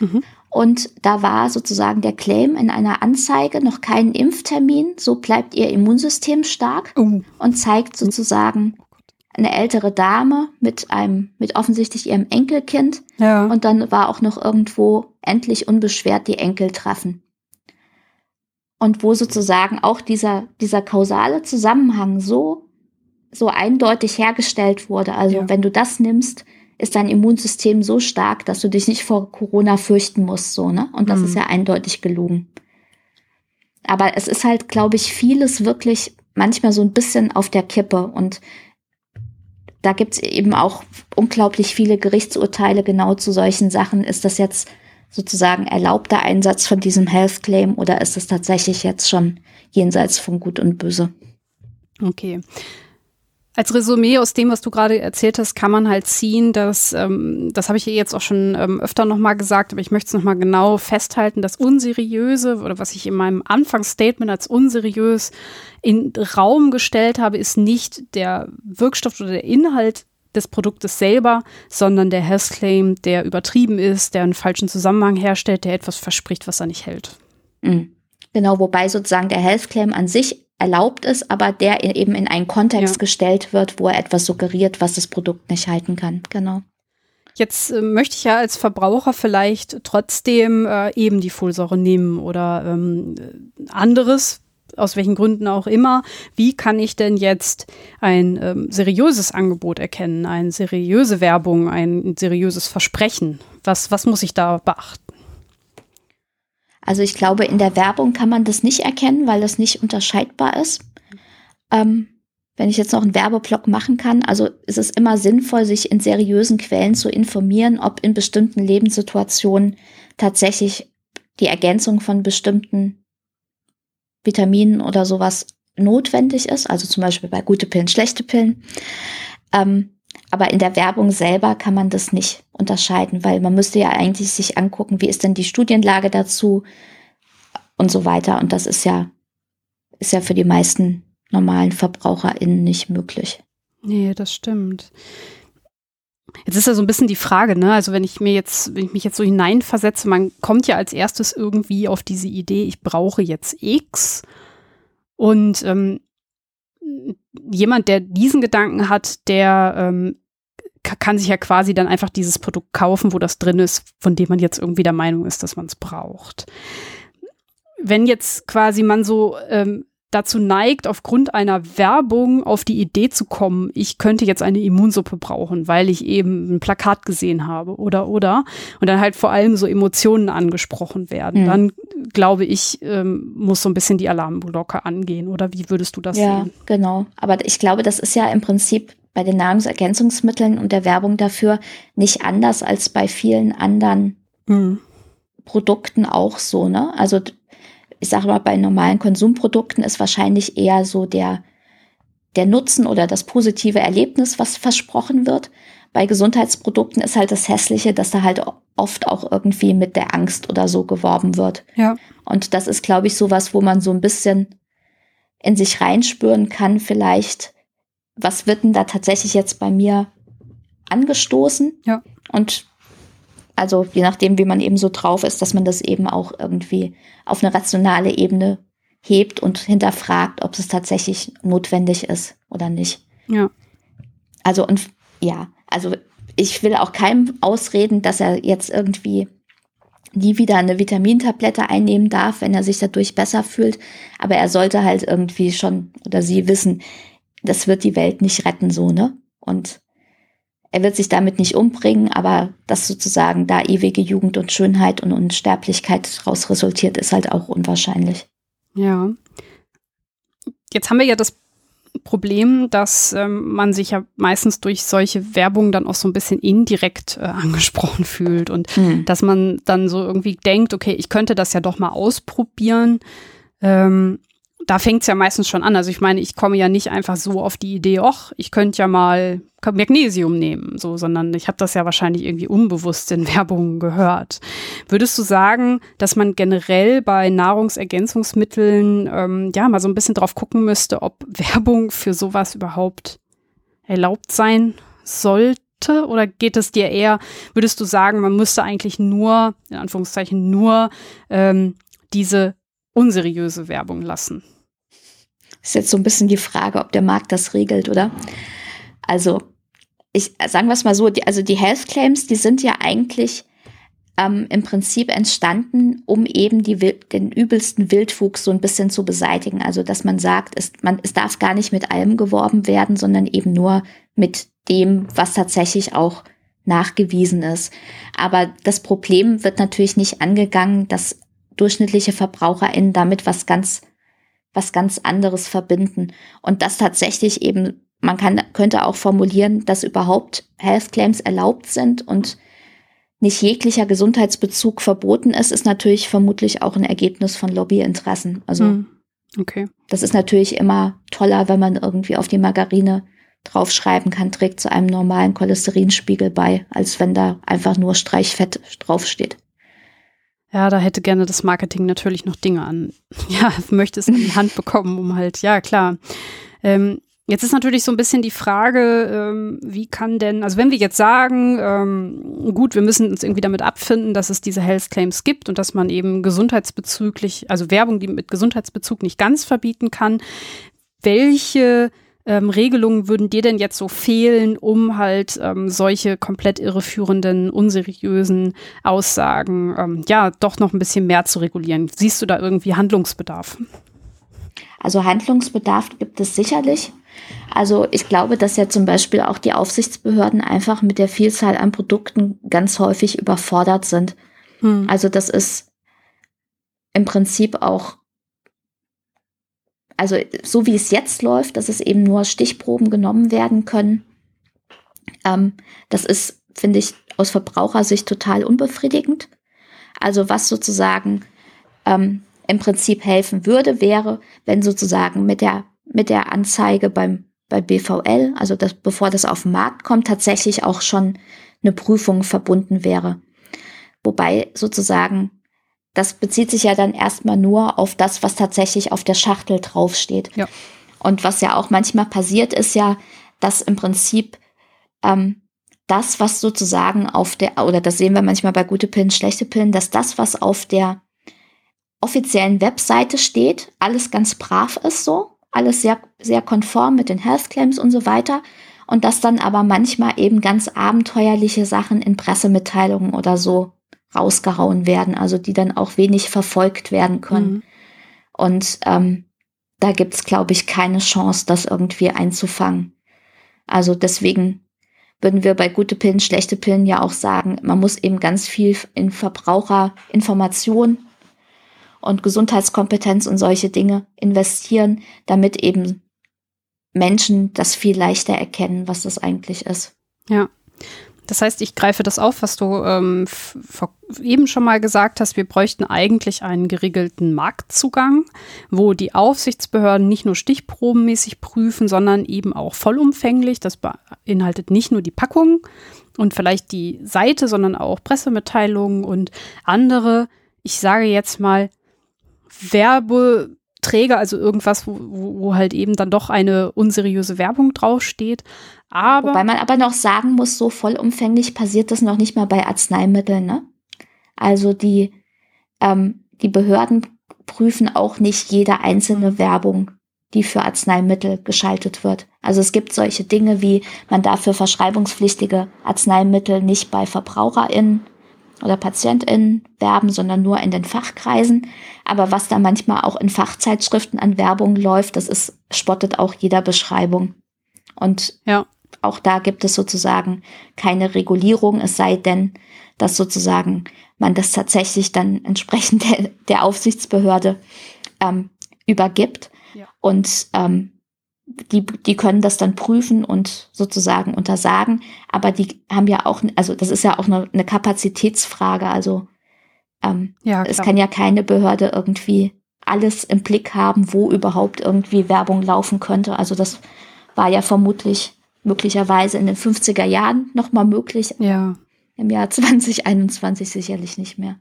Mhm. Und da war sozusagen der Claim in einer Anzeige noch kein Impftermin, so bleibt ihr Immunsystem stark uh. und zeigt sozusagen eine ältere Dame mit einem, mit offensichtlich ihrem Enkelkind. Ja. Und dann war auch noch irgendwo endlich unbeschwert die Enkel treffen. Und wo sozusagen auch dieser, dieser kausale Zusammenhang so, so eindeutig hergestellt wurde. Also ja. wenn du das nimmst, ist dein Immunsystem so stark, dass du dich nicht vor Corona fürchten musst, so, ne? Und das mhm. ist ja eindeutig gelogen. Aber es ist halt, glaube ich, vieles wirklich manchmal so ein bisschen auf der Kippe und da gibt es eben auch unglaublich viele Gerichtsurteile genau zu solchen Sachen. Ist das jetzt sozusagen erlaubter Einsatz von diesem Health Claim oder ist es tatsächlich jetzt schon jenseits von Gut und Böse? Okay. Als Resümee aus dem, was du gerade erzählt hast, kann man halt ziehen, dass, ähm, das habe ich jetzt auch schon ähm, öfter nochmal gesagt, aber ich möchte es nochmal genau festhalten, das Unseriöse oder was ich in meinem Anfangsstatement als unseriös in Raum gestellt habe, ist nicht der Wirkstoff oder der Inhalt des Produktes selber, sondern der Health Claim, der übertrieben ist, der einen falschen Zusammenhang herstellt, der etwas verspricht, was er nicht hält. Mhm. Genau, wobei sozusagen der Health Claim an sich erlaubt ist, aber der eben in einen Kontext ja. gestellt wird, wo er etwas suggeriert, was das Produkt nicht halten kann. Genau. Jetzt äh, möchte ich ja als Verbraucher vielleicht trotzdem äh, eben die Folsäure nehmen oder ähm, anderes, aus welchen Gründen auch immer. Wie kann ich denn jetzt ein ähm, seriöses Angebot erkennen, eine seriöse Werbung, ein seriöses Versprechen? Was, was muss ich da beachten? Also ich glaube, in der Werbung kann man das nicht erkennen, weil das nicht unterscheidbar ist. Ähm, wenn ich jetzt noch einen Werbeblock machen kann, also ist es immer sinnvoll, sich in seriösen Quellen zu informieren, ob in bestimmten Lebenssituationen tatsächlich die Ergänzung von bestimmten Vitaminen oder sowas notwendig ist, also zum Beispiel bei gute Pillen, schlechte Pillen. Ähm, aber in der Werbung selber kann man das nicht unterscheiden, weil man müsste ja eigentlich sich angucken, wie ist denn die Studienlage dazu und so weiter. Und das ist ja, ist ja für die meisten normalen VerbraucherInnen nicht möglich. Nee, das stimmt. Jetzt ist ja so ein bisschen die Frage, ne? Also wenn ich mir jetzt, wenn ich mich jetzt so hineinversetze, man kommt ja als erstes irgendwie auf diese Idee, ich brauche jetzt X. Und ähm, jemand, der diesen Gedanken hat, der ähm, kann sich ja quasi dann einfach dieses Produkt kaufen, wo das drin ist, von dem man jetzt irgendwie der Meinung ist, dass man es braucht. Wenn jetzt quasi man so ähm, dazu neigt, aufgrund einer Werbung auf die Idee zu kommen, ich könnte jetzt eine Immunsuppe brauchen, weil ich eben ein Plakat gesehen habe oder oder und dann halt vor allem so Emotionen angesprochen werden, mhm. dann glaube ich, ähm, muss so ein bisschen die Alarmglocke angehen oder wie würdest du das ja, sehen? Ja, genau. Aber ich glaube, das ist ja im Prinzip bei den Nahrungsergänzungsmitteln und der Werbung dafür nicht anders als bei vielen anderen mhm. Produkten auch so, ne? Also ich sage mal, bei normalen Konsumprodukten ist wahrscheinlich eher so der, der Nutzen oder das positive Erlebnis, was versprochen wird. Bei Gesundheitsprodukten ist halt das Hässliche, dass da halt oft auch irgendwie mit der Angst oder so geworben wird. Ja. Und das ist, glaube ich, sowas, wo man so ein bisschen in sich reinspüren kann, vielleicht, was wird denn da tatsächlich jetzt bei mir angestoßen? Ja. Und also je nachdem, wie man eben so drauf ist, dass man das eben auch irgendwie auf eine rationale Ebene hebt und hinterfragt, ob es tatsächlich notwendig ist oder nicht. Ja. Also und ja, also ich will auch keinem ausreden, dass er jetzt irgendwie nie wieder eine Vitamintablette einnehmen darf, wenn er sich dadurch besser fühlt. Aber er sollte halt irgendwie schon oder sie wissen, das wird die Welt nicht retten, so, ne? Und er wird sich damit nicht umbringen, aber dass sozusagen da ewige Jugend und Schönheit und Unsterblichkeit daraus resultiert, ist halt auch unwahrscheinlich. Ja. Jetzt haben wir ja das Problem, dass ähm, man sich ja meistens durch solche Werbung dann auch so ein bisschen indirekt äh, angesprochen fühlt und mhm. dass man dann so irgendwie denkt, okay, ich könnte das ja doch mal ausprobieren. Ähm, da fängt es ja meistens schon an. Also ich meine, ich komme ja nicht einfach so auf die Idee, ach, ich könnte ja mal Magnesium nehmen, so, sondern ich habe das ja wahrscheinlich irgendwie unbewusst in Werbungen gehört. Würdest du sagen, dass man generell bei Nahrungsergänzungsmitteln ähm, ja mal so ein bisschen drauf gucken müsste, ob Werbung für sowas überhaupt erlaubt sein sollte? Oder geht es dir eher, würdest du sagen, man müsste eigentlich nur, in Anführungszeichen, nur ähm, diese unseriöse Werbung lassen? Ist jetzt so ein bisschen die Frage, ob der Markt das regelt, oder? Also, ich sagen wir es mal so, die, also die Health Claims, die sind ja eigentlich ähm, im Prinzip entstanden, um eben die, den übelsten Wildwuchs so ein bisschen zu beseitigen. Also, dass man sagt, es, man, es darf gar nicht mit allem geworben werden, sondern eben nur mit dem, was tatsächlich auch nachgewiesen ist. Aber das Problem wird natürlich nicht angegangen, dass durchschnittliche VerbraucherInnen damit was ganz, was ganz anderes verbinden. Und das tatsächlich eben, man kann, könnte auch formulieren, dass überhaupt Health Claims erlaubt sind und nicht jeglicher Gesundheitsbezug verboten ist, ist natürlich vermutlich auch ein Ergebnis von Lobbyinteressen. Also, hm. okay. das ist natürlich immer toller, wenn man irgendwie auf die Margarine draufschreiben kann, trägt zu einem normalen Cholesterinspiegel bei, als wenn da einfach nur Streichfett draufsteht. Ja, da hätte gerne das Marketing natürlich noch Dinge an. Ja, möchte es in die Hand bekommen, um halt, ja, klar. Ähm, Jetzt ist natürlich so ein bisschen die Frage, ähm, wie kann denn, also wenn wir jetzt sagen, ähm, gut, wir müssen uns irgendwie damit abfinden, dass es diese Health Claims gibt und dass man eben gesundheitsbezüglich, also Werbung, die mit Gesundheitsbezug nicht ganz verbieten kann, welche ähm, Regelungen würden dir denn jetzt so fehlen, um halt ähm, solche komplett irreführenden, unseriösen Aussagen ähm, ja doch noch ein bisschen mehr zu regulieren? Siehst du da irgendwie Handlungsbedarf? Also Handlungsbedarf gibt es sicherlich. Also ich glaube, dass ja zum Beispiel auch die Aufsichtsbehörden einfach mit der Vielzahl an Produkten ganz häufig überfordert sind. Hm. Also das ist im Prinzip auch, also so wie es jetzt läuft, dass es eben nur Stichproben genommen werden können. Ähm, das ist, finde ich, aus Verbrauchersicht total unbefriedigend. Also was sozusagen ähm, im Prinzip helfen würde, wäre, wenn sozusagen mit der mit der Anzeige beim, bei BVL, also das, bevor das auf den Markt kommt, tatsächlich auch schon eine Prüfung verbunden wäre. Wobei sozusagen, das bezieht sich ja dann erstmal nur auf das, was tatsächlich auf der Schachtel draufsteht. Ja. Und was ja auch manchmal passiert, ist ja, dass im Prinzip ähm, das, was sozusagen auf der, oder das sehen wir manchmal bei gute Pillen, schlechte Pillen, dass das, was auf der offiziellen Webseite steht, alles ganz brav ist so alles sehr, sehr konform mit den Health Claims und so weiter. Und dass dann aber manchmal eben ganz abenteuerliche Sachen in Pressemitteilungen oder so rausgehauen werden, also die dann auch wenig verfolgt werden können. Mhm. Und ähm, da gibt's glaube ich, keine Chance, das irgendwie einzufangen. Also deswegen würden wir bei gute Pillen, schlechte Pillen ja auch sagen, man muss eben ganz viel in Verbraucherinformation und Gesundheitskompetenz und solche Dinge investieren, damit eben Menschen das viel leichter erkennen, was das eigentlich ist. Ja. Das heißt, ich greife das auf, was du ähm, eben schon mal gesagt hast. Wir bräuchten eigentlich einen geregelten Marktzugang, wo die Aufsichtsbehörden nicht nur stichprobenmäßig prüfen, sondern eben auch vollumfänglich. Das beinhaltet nicht nur die Packung und vielleicht die Seite, sondern auch Pressemitteilungen und andere, ich sage jetzt mal, Werbeträger, also irgendwas, wo, wo halt eben dann doch eine unseriöse Werbung draufsteht. Aber Wobei man aber noch sagen muss, so vollumfänglich passiert das noch nicht mal bei Arzneimitteln. Ne? Also die, ähm, die Behörden prüfen auch nicht jede einzelne Werbung, die für Arzneimittel geschaltet wird. Also es gibt solche Dinge wie, man darf für verschreibungspflichtige Arzneimittel nicht bei VerbraucherInnen oder PatientInnen werben, sondern nur in den Fachkreisen. Aber was da manchmal auch in Fachzeitschriften an Werbung läuft, das ist, spottet auch jeder Beschreibung. Und ja. auch da gibt es sozusagen keine Regulierung, es sei denn, dass sozusagen man das tatsächlich dann entsprechend der, der Aufsichtsbehörde ähm, übergibt. Ja. Und ähm, die, die können das dann prüfen und sozusagen untersagen, aber die haben ja auch, also das ist ja auch eine, eine Kapazitätsfrage, also ähm, ja, es kann ja keine Behörde irgendwie alles im Blick haben, wo überhaupt irgendwie Werbung laufen könnte. Also das war ja vermutlich möglicherweise in den 50er Jahren nochmal möglich. Ja. Im Jahr 2021 sicherlich nicht mehr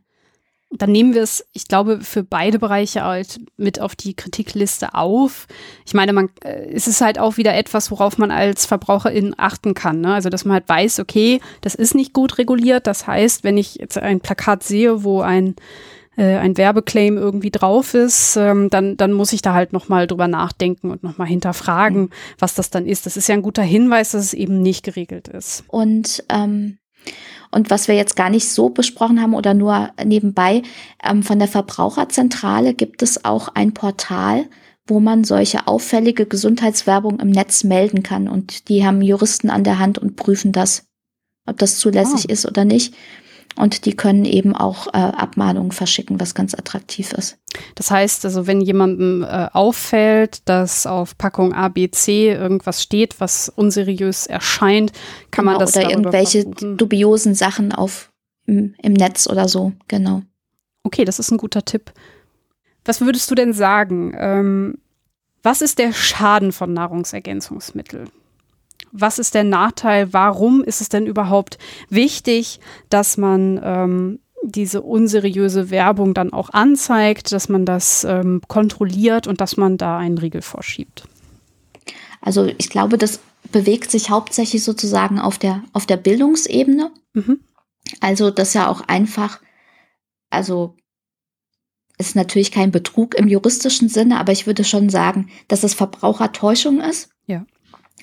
dann nehmen wir es, ich glaube, für beide Bereiche halt mit auf die Kritikliste auf. Ich meine, man, äh, es ist halt auch wieder etwas, worauf man als Verbraucherin achten kann. Ne? Also, dass man halt weiß, okay, das ist nicht gut reguliert. Das heißt, wenn ich jetzt ein Plakat sehe, wo ein äh, ein Werbeclaim irgendwie drauf ist, ähm, dann, dann muss ich da halt nochmal drüber nachdenken und nochmal hinterfragen, mhm. was das dann ist. Das ist ja ein guter Hinweis, dass es eben nicht geregelt ist. Und ähm, und was wir jetzt gar nicht so besprochen haben oder nur nebenbei, ähm, von der Verbraucherzentrale gibt es auch ein Portal, wo man solche auffällige Gesundheitswerbung im Netz melden kann. Und die haben Juristen an der Hand und prüfen das, ob das zulässig oh. ist oder nicht. Und die können eben auch äh, Abmahnungen verschicken, was ganz attraktiv ist. Das heißt, also wenn jemandem äh, auffällt, dass auf Packung A, B, C irgendwas steht, was unseriös erscheint, kann genau, man das oder irgendwelche verbuchen. dubiosen Sachen auf im, im Netz oder so, genau. Okay, das ist ein guter Tipp. Was würdest du denn sagen? Ähm, was ist der Schaden von Nahrungsergänzungsmitteln? Was ist der Nachteil? Warum ist es denn überhaupt wichtig, dass man ähm, diese unseriöse Werbung dann auch anzeigt, dass man das ähm, kontrolliert und dass man da einen Riegel vorschiebt? Also ich glaube, das bewegt sich hauptsächlich sozusagen auf der, auf der Bildungsebene. Mhm. Also das ja auch einfach, also ist natürlich kein Betrug im juristischen Sinne, aber ich würde schon sagen, dass es Verbrauchertäuschung ist.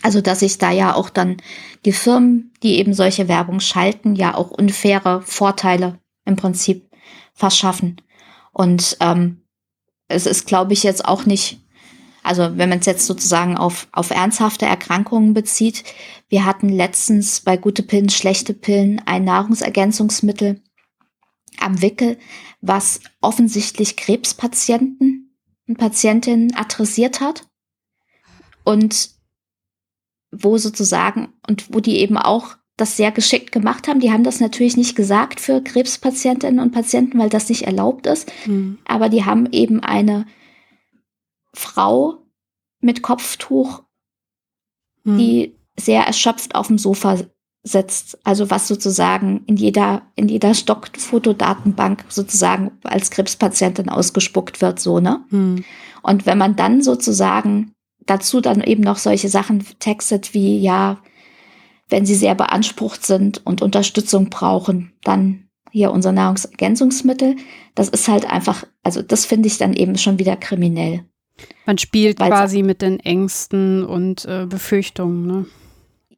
Also, dass sich da ja auch dann die Firmen, die eben solche Werbung schalten, ja auch unfaire Vorteile im Prinzip verschaffen. Und ähm, es ist, glaube ich, jetzt auch nicht, also wenn man es jetzt sozusagen auf, auf ernsthafte Erkrankungen bezieht, wir hatten letztens bei gute Pillen, schlechte Pillen ein Nahrungsergänzungsmittel am Wickel, was offensichtlich Krebspatienten und Patientinnen adressiert hat. Und wo sozusagen, und wo die eben auch das sehr geschickt gemacht haben. Die haben das natürlich nicht gesagt für Krebspatientinnen und Patienten, weil das nicht erlaubt ist. Mhm. Aber die haben eben eine Frau mit Kopftuch, mhm. die sehr erschöpft auf dem Sofa sitzt. Also was sozusagen in jeder, in jeder Stockfotodatenbank sozusagen als Krebspatientin ausgespuckt wird, so, ne? Mhm. Und wenn man dann sozusagen dazu dann eben noch solche Sachen textet wie, ja, wenn sie sehr beansprucht sind und Unterstützung brauchen, dann hier unser Nahrungsergänzungsmittel. Das ist halt einfach, also das finde ich dann eben schon wieder kriminell. Man spielt Weil's quasi mit den Ängsten und äh, Befürchtungen, ne?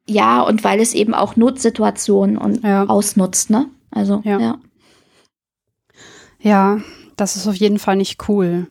Ja, und weil es eben auch Notsituationen und ja. ausnutzt, ne? Also, ja. ja. Ja, das ist auf jeden Fall nicht cool.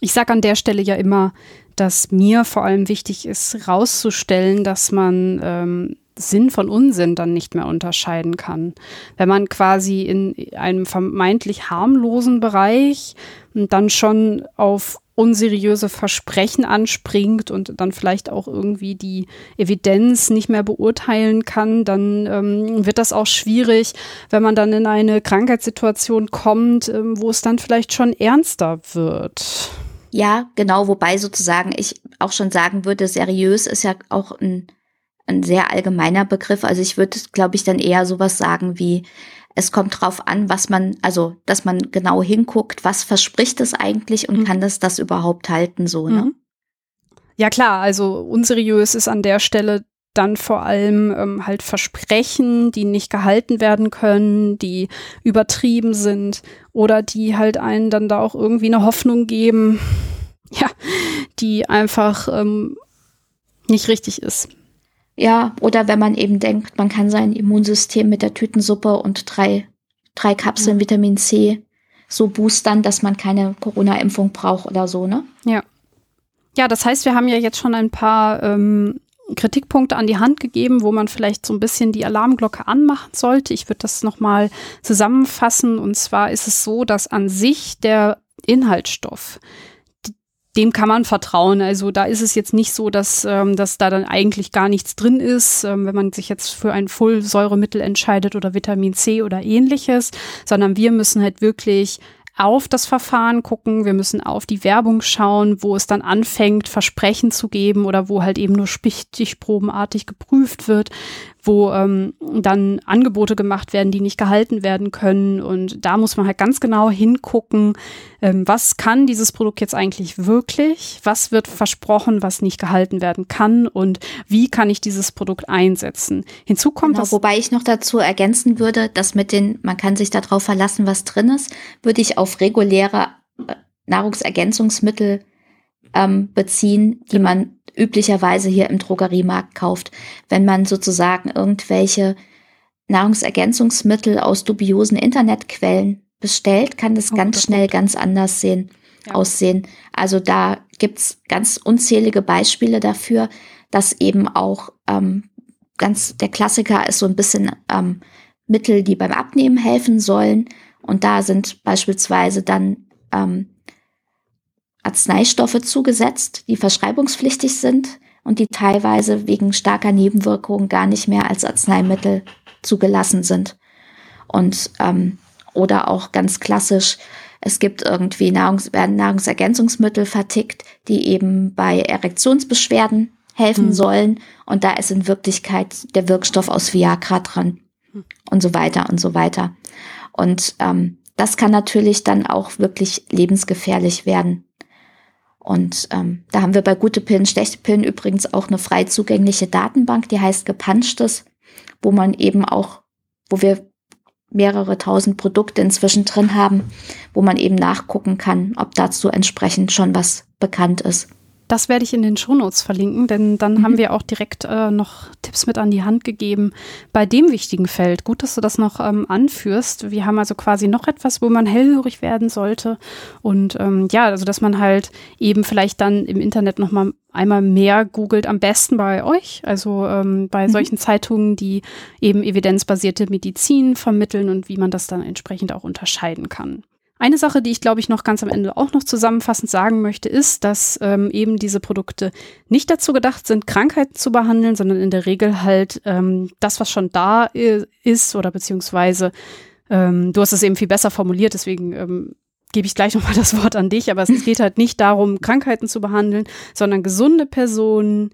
Ich sage an der Stelle ja immer, dass mir vor allem wichtig ist, rauszustellen, dass man ähm, Sinn von Unsinn dann nicht mehr unterscheiden kann. Wenn man quasi in einem vermeintlich harmlosen Bereich dann schon auf unseriöse Versprechen anspringt und dann vielleicht auch irgendwie die Evidenz nicht mehr beurteilen kann, dann ähm, wird das auch schwierig, wenn man dann in eine Krankheitssituation kommt, ähm, wo es dann vielleicht schon ernster wird. Ja, genau, wobei sozusagen ich auch schon sagen würde, seriös ist ja auch ein ein sehr allgemeiner Begriff. Also ich würde, glaube ich, dann eher sowas sagen wie, es kommt drauf an, was man, also, dass man genau hinguckt, was verspricht es eigentlich und mhm. kann das das überhaupt halten, so, ne? Mhm. Ja, klar, also unseriös ist an der Stelle dann vor allem ähm, halt Versprechen, die nicht gehalten werden können, die übertrieben sind oder die halt einen dann da auch irgendwie eine Hoffnung geben, ja, die einfach ähm, nicht richtig ist. Ja, oder wenn man eben denkt, man kann sein Immunsystem mit der Tütensuppe und drei, drei Kapseln ja. Vitamin C so boostern, dass man keine Corona-Impfung braucht oder so, ne? Ja. Ja, das heißt, wir haben ja jetzt schon ein paar ähm, Kritikpunkte an die Hand gegeben, wo man vielleicht so ein bisschen die Alarmglocke anmachen sollte. Ich würde das nochmal zusammenfassen. Und zwar ist es so, dass an sich der Inhaltsstoff dem kann man vertrauen. Also da ist es jetzt nicht so, dass, ähm, dass da dann eigentlich gar nichts drin ist, ähm, wenn man sich jetzt für ein Folsäuremittel entscheidet oder Vitamin C oder ähnliches, sondern wir müssen halt wirklich auf das Verfahren gucken, wir müssen auf die Werbung schauen, wo es dann anfängt, Versprechen zu geben oder wo halt eben nur stichprobenartig geprüft wird, wo ähm, dann Angebote gemacht werden, die nicht gehalten werden können. Und da muss man halt ganz genau hingucken, ähm, was kann dieses Produkt jetzt eigentlich wirklich, was wird versprochen, was nicht gehalten werden kann und wie kann ich dieses Produkt einsetzen. Hinzu kommt genau, Wobei ich noch dazu ergänzen würde, dass mit den, man kann sich darauf verlassen, was drin ist, würde ich auf reguläre äh, Nahrungsergänzungsmittel ähm, beziehen, die man üblicherweise hier im Drogeriemarkt kauft. Wenn man sozusagen irgendwelche Nahrungsergänzungsmittel aus dubiosen Internetquellen bestellt, kann das oh, ganz das schnell ganz anders sehen, ja. aussehen. Also da gibt's ganz unzählige Beispiele dafür, dass eben auch ähm, ganz der Klassiker ist so ein bisschen ähm, Mittel, die beim Abnehmen helfen sollen. Und da sind beispielsweise dann ähm, Arzneistoffe zugesetzt, die verschreibungspflichtig sind und die teilweise wegen starker Nebenwirkungen gar nicht mehr als Arzneimittel zugelassen sind. Und ähm, oder auch ganz klassisch, es gibt irgendwie Nahrungs werden Nahrungsergänzungsmittel vertickt, die eben bei Erektionsbeschwerden helfen mhm. sollen. Und da ist in Wirklichkeit der Wirkstoff aus Viagra dran. Mhm. Und so weiter und so weiter. Und ähm, das kann natürlich dann auch wirklich lebensgefährlich werden. Und ähm, da haben wir bei gute Pillen, schlechte Pillen übrigens auch eine frei zugängliche Datenbank, die heißt Gepanschtes, wo man eben auch, wo wir mehrere tausend Produkte inzwischen drin haben, wo man eben nachgucken kann, ob dazu entsprechend schon was bekannt ist. Das werde ich in den Shownotes verlinken, denn dann mhm. haben wir auch direkt äh, noch Tipps mit an die Hand gegeben bei dem wichtigen Feld. Gut, dass du das noch ähm, anführst. Wir haben also quasi noch etwas, wo man hellhörig werden sollte. Und ähm, ja, also dass man halt eben vielleicht dann im Internet noch mal einmal mehr googelt, am besten bei euch, also ähm, bei mhm. solchen Zeitungen, die eben evidenzbasierte Medizin vermitteln und wie man das dann entsprechend auch unterscheiden kann. Eine Sache, die ich glaube ich noch ganz am Ende auch noch zusammenfassend sagen möchte, ist, dass ähm, eben diese Produkte nicht dazu gedacht sind, Krankheiten zu behandeln, sondern in der Regel halt ähm, das, was schon da ist oder beziehungsweise ähm, du hast es eben viel besser formuliert, deswegen ähm, gebe ich gleich nochmal das Wort an dich, aber es geht halt nicht darum, Krankheiten zu behandeln, sondern gesunde Personen,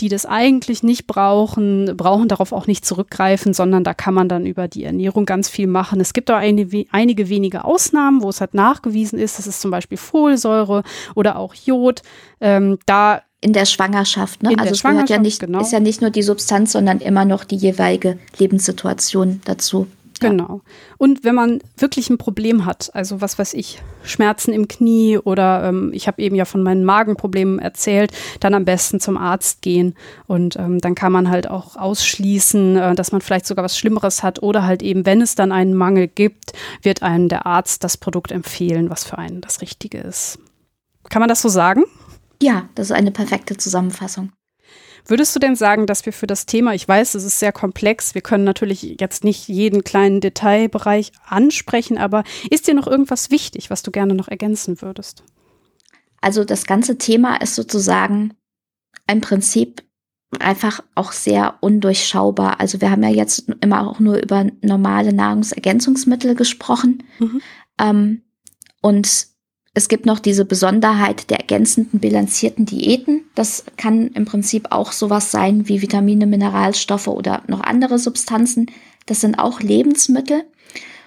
die das eigentlich nicht brauchen, brauchen darauf auch nicht zurückgreifen, sondern da kann man dann über die Ernährung ganz viel machen. Es gibt auch eine, einige wenige Ausnahmen, wo es halt nachgewiesen ist. Das ist zum Beispiel Folsäure oder auch Jod. Ähm, da in der Schwangerschaft, ne? also es gehört ja nicht, genau. ist ja nicht nur die Substanz, sondern immer noch die jeweilige Lebenssituation dazu. Genau. Und wenn man wirklich ein Problem hat, also was weiß ich, Schmerzen im Knie oder ähm, ich habe eben ja von meinen Magenproblemen erzählt, dann am besten zum Arzt gehen und ähm, dann kann man halt auch ausschließen, äh, dass man vielleicht sogar was Schlimmeres hat oder halt eben, wenn es dann einen Mangel gibt, wird einem der Arzt das Produkt empfehlen, was für einen das Richtige ist. Kann man das so sagen? Ja, das ist eine perfekte Zusammenfassung. Würdest du denn sagen, dass wir für das Thema, ich weiß, es ist sehr komplex, wir können natürlich jetzt nicht jeden kleinen Detailbereich ansprechen, aber ist dir noch irgendwas wichtig, was du gerne noch ergänzen würdest? Also das ganze Thema ist sozusagen im Prinzip einfach auch sehr undurchschaubar. Also wir haben ja jetzt immer auch nur über normale Nahrungsergänzungsmittel gesprochen. Mhm. Ähm, und es gibt noch diese Besonderheit der ergänzenden bilanzierten Diäten. Das kann im Prinzip auch sowas sein wie Vitamine, Mineralstoffe oder noch andere Substanzen. Das sind auch Lebensmittel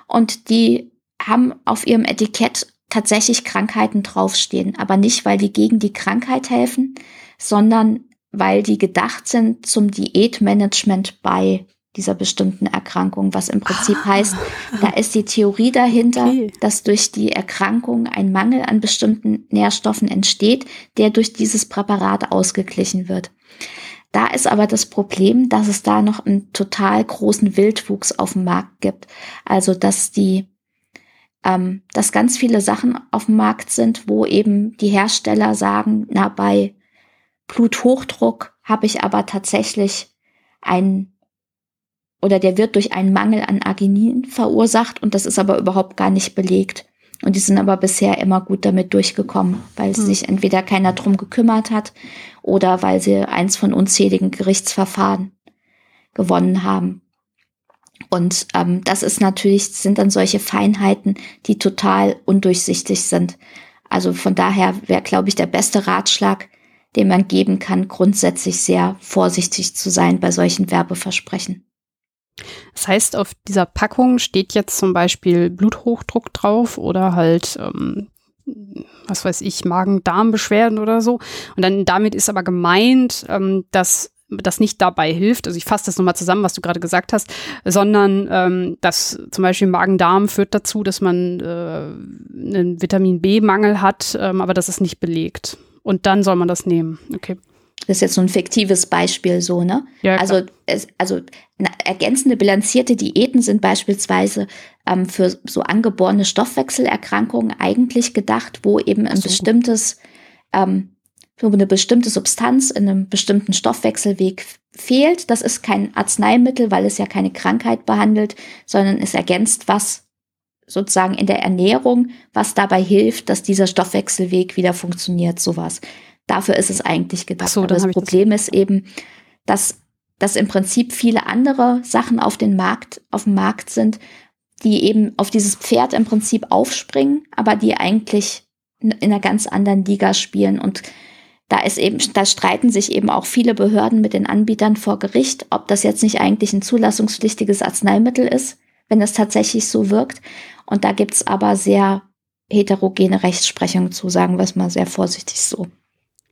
und die haben auf ihrem Etikett tatsächlich Krankheiten draufstehen, aber nicht, weil die gegen die Krankheit helfen, sondern weil die gedacht sind zum Diätmanagement bei dieser bestimmten Erkrankung, was im Prinzip ah. heißt, da ist die Theorie dahinter, okay. dass durch die Erkrankung ein Mangel an bestimmten Nährstoffen entsteht, der durch dieses Präparat ausgeglichen wird. Da ist aber das Problem, dass es da noch einen total großen Wildwuchs auf dem Markt gibt. Also, dass die, ähm, dass ganz viele Sachen auf dem Markt sind, wo eben die Hersteller sagen, na, bei Bluthochdruck habe ich aber tatsächlich einen oder der wird durch einen Mangel an Arginin verursacht und das ist aber überhaupt gar nicht belegt. Und die sind aber bisher immer gut damit durchgekommen, weil hm. sich entweder keiner drum gekümmert hat oder weil sie eins von unzähligen Gerichtsverfahren gewonnen haben. Und ähm, das ist natürlich, sind dann solche Feinheiten, die total undurchsichtig sind. Also von daher wäre, glaube ich, der beste Ratschlag, den man geben kann, grundsätzlich sehr vorsichtig zu sein bei solchen Werbeversprechen. Das heißt, auf dieser Packung steht jetzt zum Beispiel Bluthochdruck drauf oder halt, ähm, was weiß ich, Magen-Darm-Beschwerden oder so. Und dann damit ist aber gemeint, ähm, dass das nicht dabei hilft, also ich fasse das nochmal zusammen, was du gerade gesagt hast, sondern ähm, dass zum Beispiel Magen-Darm führt dazu, dass man äh, einen Vitamin B-Mangel hat, ähm, aber das ist nicht belegt. Und dann soll man das nehmen. Okay. Das ist jetzt so ein fiktives Beispiel so, ne? Ja, also, es, also ergänzende bilanzierte Diäten sind beispielsweise ähm, für so angeborene Stoffwechselerkrankungen eigentlich gedacht, wo eben ein so. bestimmtes, ähm, wo eine bestimmte Substanz in einem bestimmten Stoffwechselweg fehlt. Das ist kein Arzneimittel, weil es ja keine Krankheit behandelt, sondern es ergänzt was sozusagen in der Ernährung, was dabei hilft, dass dieser Stoffwechselweg wieder funktioniert, sowas. Dafür ist es eigentlich gedacht. So, das Problem das ist eben, dass, dass im Prinzip viele andere Sachen auf den Markt, auf dem Markt sind, die eben auf dieses Pferd im Prinzip aufspringen, aber die eigentlich in einer ganz anderen Liga spielen und da ist eben, da streiten sich eben auch viele Behörden mit den Anbietern vor Gericht, ob das jetzt nicht eigentlich ein zulassungspflichtiges Arzneimittel ist, wenn es tatsächlich so wirkt. Und da gibt's aber sehr heterogene Rechtsprechung zu, sagen wir es mal sehr vorsichtig so.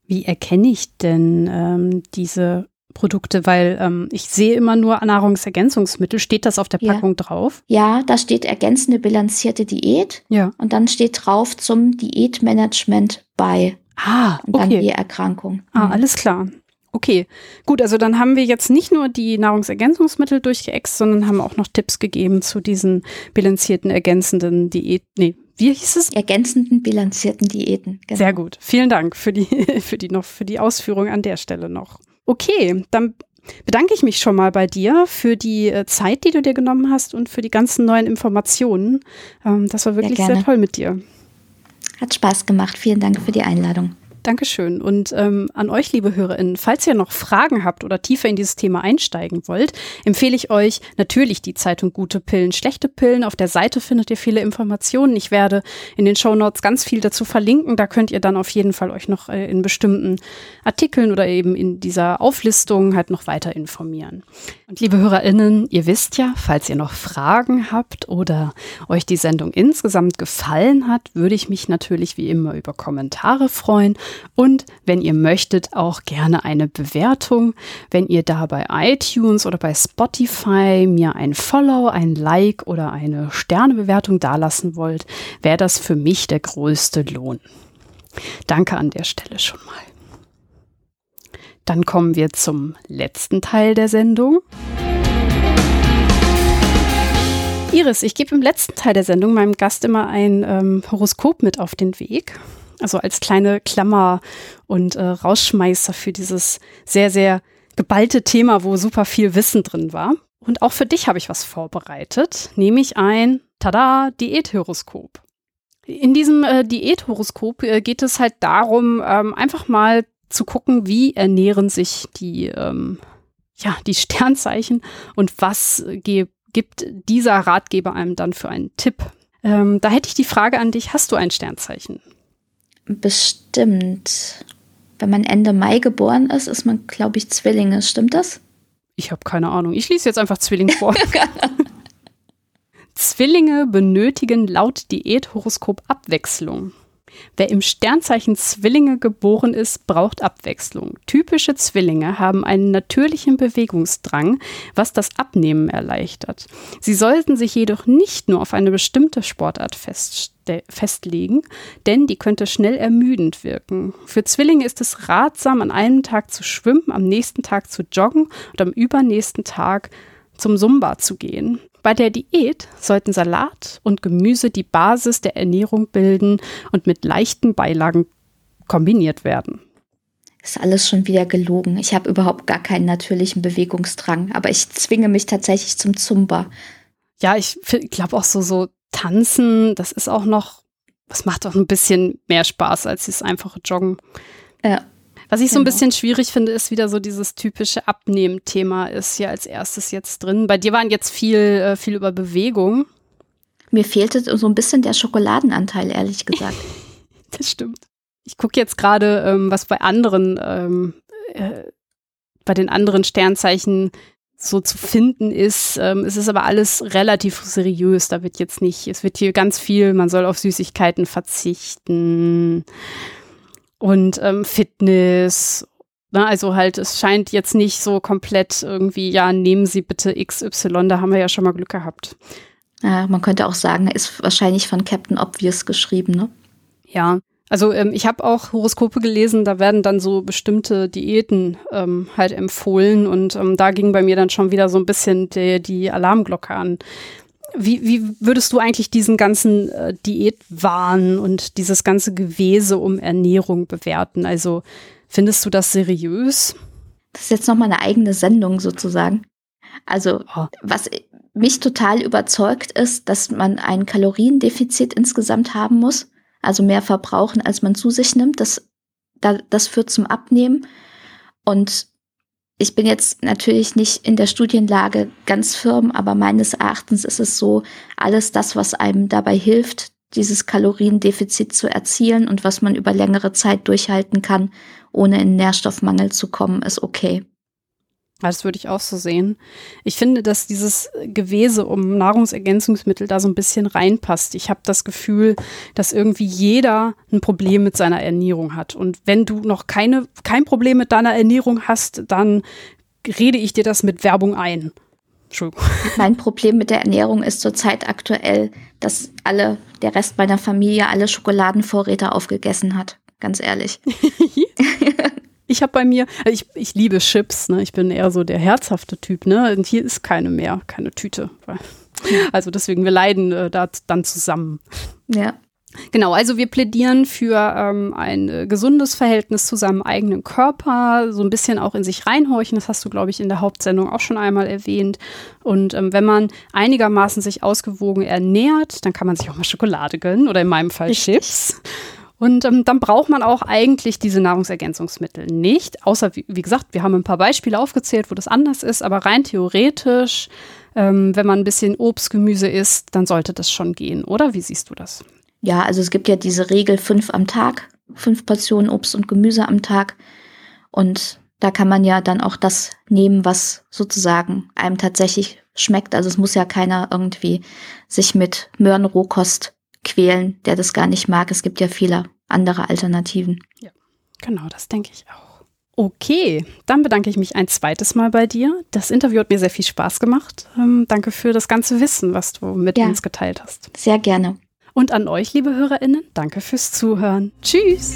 Wie erkenne ich denn ähm, diese Produkte? Weil ähm, ich sehe immer nur Nahrungsergänzungsmittel. Steht das auf der Packung ja. drauf? Ja, da steht ergänzende bilanzierte Diät. Ja. Und dann steht drauf zum Diätmanagement bei. Ah, Und dann okay. je Erkrankung. Ah, Mhm. alles klar. Okay, gut, also dann haben wir jetzt nicht nur die Nahrungsergänzungsmittel durchgeext, sondern haben auch noch Tipps gegeben zu diesen bilanzierten, ergänzenden Diät. Nee, wie hieß es? Ergänzenden bilanzierten Diäten. Genau. Sehr gut. Vielen Dank für die, für die noch, für die Ausführung an der Stelle noch. Okay, dann bedanke ich mich schon mal bei dir für die äh, Zeit, die du dir genommen hast und für die ganzen neuen Informationen. Ähm, das war wirklich sehr, gerne. toll mit dir. Hat Spaß gemacht. Vielen Dank für die Einladung. Dankeschön. Und ähm, an euch, liebe HörerInnen, falls ihr noch Fragen habt oder tiefer in dieses Thema einsteigen wollt, empfehle ich euch natürlich die Zeitung Gute Pillen, Schlechte Pillen. Auf der Seite findet ihr viele Informationen. Ich werde in den Shownotes ganz viel dazu verlinken. Da könnt ihr dann auf jeden Fall euch noch äh, in bestimmten Artikeln oder eben in dieser Auflistung halt noch weiter informieren. Und liebe HörerInnen, ihr wisst ja, falls ihr noch Fragen habt oder euch die Sendung insgesamt gefallen hat, würde ich mich natürlich wie immer über Kommentare freuen und wenn ihr möchtet, auch gerne eine Bewertung. Wenn ihr da bei iTunes oder bei Spotify mir ein Follow, ein Like oder eine Sternebewertung dalassen wollt, wäre das für mich der größte Lohn. Danke an der Stelle schon mal. Dann kommen wir zum letzten Teil der Sendung. Iris, ich gebe im letzten Teil der Sendung meinem Gast immer ein ähm, Horoskop mit auf den Weg. Also als kleine Klammer und äh, Rausschmeißer für dieses sehr, sehr geballte Thema, wo super viel Wissen drin war. Und auch für dich habe ich was vorbereitet, nämlich ein, tada, Diäthoroskop. In diesem äh, Diäthoroskop äh, geht es halt darum, ähm, einfach mal zu gucken, wie ernähren sich die, ähm, ja, die Sternzeichen und was gibt dieser Ratgeber einem dann für einen Tipp. Ähm, da hätte ich die Frage an dich, hast du ein Sternzeichen? Bestimmt. Wenn man Ende Mai geboren ist, ist man, glaube ich, Zwillinge. Stimmt das? Ich habe keine Ahnung. Ich lese jetzt einfach Zwilling vor. Zwillinge benötigen laut Diäthoroskop Abwechslung. Wer im Sternzeichen Zwillinge geboren ist, braucht Abwechslung. Typische Zwillinge haben einen natürlichen Bewegungsdrang, was das Abnehmen erleichtert. Sie sollten sich jedoch nicht nur auf eine bestimmte Sportart festlegen, denn die könnte schnell ermüdend wirken. Für Zwillinge ist es ratsam, an einem Tag zu schwimmen, am nächsten Tag zu joggen und am übernächsten Tag zum Zumba zu gehen. Bei der Diät sollten Salat und Gemüse die Basis der Ernährung bilden und mit leichten Beilagen kombiniert werden. Ist alles schon wieder gelogen. Ich habe überhaupt gar keinen natürlichen Bewegungsdrang, aber ich zwinge mich tatsächlich zum Zumba. Ja, ich glaube auch so, so tanzen, das ist auch noch, das macht auch ein bisschen mehr Spaß als das einfache Joggen. Ja. Was ich so ein Genau. bisschen schwierig finde, ist wieder so dieses typische Abnehmen-Thema ist hier als erstes jetzt drin. Bei dir waren jetzt viel, äh, viel über Bewegung. Mir fehlte so ein bisschen der Schokoladenanteil, ehrlich gesagt. Das stimmt. Ich gucke jetzt gerade, ähm, was bei anderen, ähm, äh, bei den anderen Sternzeichen so zu finden ist. Ähm, es ist aber alles relativ seriös. Da wird jetzt nicht, es wird hier ganz viel, man soll auf Süßigkeiten verzichten und ähm, Fitness. Na, also halt, es scheint jetzt nicht so komplett irgendwie, ja, nehmen Sie bitte XY, da haben wir ja schon mal Glück gehabt. Ja, man könnte auch sagen, er ist wahrscheinlich von Captain Obvious geschrieben, ne? Ja, also ähm, ich habe auch Horoskope gelesen, da werden dann so bestimmte Diäten ähm, halt empfohlen und ähm, da ging bei mir dann schon wieder so ein bisschen die, die Alarmglocke an. Wie, wie würdest du eigentlich diesen ganzen äh, Diätwahn und dieses ganze Gewese um Ernährung bewerten? Also findest du das seriös? Das ist jetzt nochmal eine eigene Sendung sozusagen. Also, Oh. was mich total überzeugt ist, dass man ein Kaloriendefizit insgesamt haben muss. Also mehr verbrauchen, als man zu sich nimmt. Das, da, das führt zum Abnehmen. Und ich bin jetzt natürlich nicht in der Studienlage ganz firm, aber meines Erachtens ist es so, alles das, was einem dabei hilft, dieses Kaloriendefizit zu erzielen und was man über längere Zeit durchhalten kann, ohne in Nährstoffmangel zu kommen, ist okay. Das würde ich auch so sehen. Ich finde, dass dieses Gewese um Nahrungsergänzungsmittel da so ein bisschen reinpasst. Ich habe das Gefühl, dass irgendwie jeder ein Problem mit seiner Ernährung hat. Und wenn du noch keine, kein Problem mit deiner Ernährung hast, dann rede ich dir das mit Werbung ein. Entschuldigung. Mein Problem mit der Ernährung ist zurzeit aktuell, dass alle, der Rest meiner Familie alle Schokoladenvorräte aufgegessen hat. Ganz ehrlich. Ich habe bei mir, also ich, ich liebe Chips, ne? Ich bin eher so der herzhafte Typ, ne? Und hier ist keine mehr, keine Tüte. Also deswegen, wir leiden äh, da dann zusammen. Ja. Genau, also wir plädieren für ähm, ein äh, gesundes Verhältnis zu seinem eigenen Körper, so ein bisschen auch in sich reinhorchen. Das hast du, glaube ich, in der Hauptsendung auch schon einmal erwähnt. Und ähm, wenn man einigermaßen sich ausgewogen ernährt, dann kann man sich auch mal Schokolade gönnen oder in meinem Fall. Chips. Und ähm, dann braucht man auch eigentlich diese Nahrungsergänzungsmittel nicht. Außer, wie, wie, gesagt, wir haben ein paar Beispiele aufgezählt, wo das anders ist, aber rein theoretisch, ähm, wenn man ein bisschen Obst, Gemüse isst, dann sollte das schon gehen, oder? Wie siehst du das? Ja, also es gibt ja diese Regel fünf am Tag, fünf Portionen Obst und Gemüse am Tag. Und da kann man ja dann auch das nehmen, was sozusagen einem tatsächlich schmeckt. Also es muss ja keiner irgendwie sich mit Möhrenrohkost quälen, der das gar nicht mag. Es gibt ja viele andere Alternativen. Ja, genau, das denke ich auch. Okay, dann bedanke ich mich ein zweites Mal bei dir. Das Interview hat mir sehr viel Spaß gemacht. Ähm, danke für das ganze Wissen, was du mit ja, uns geteilt hast. Sehr gerne. Und an euch, liebe HörerInnen, danke fürs Zuhören. Tschüss!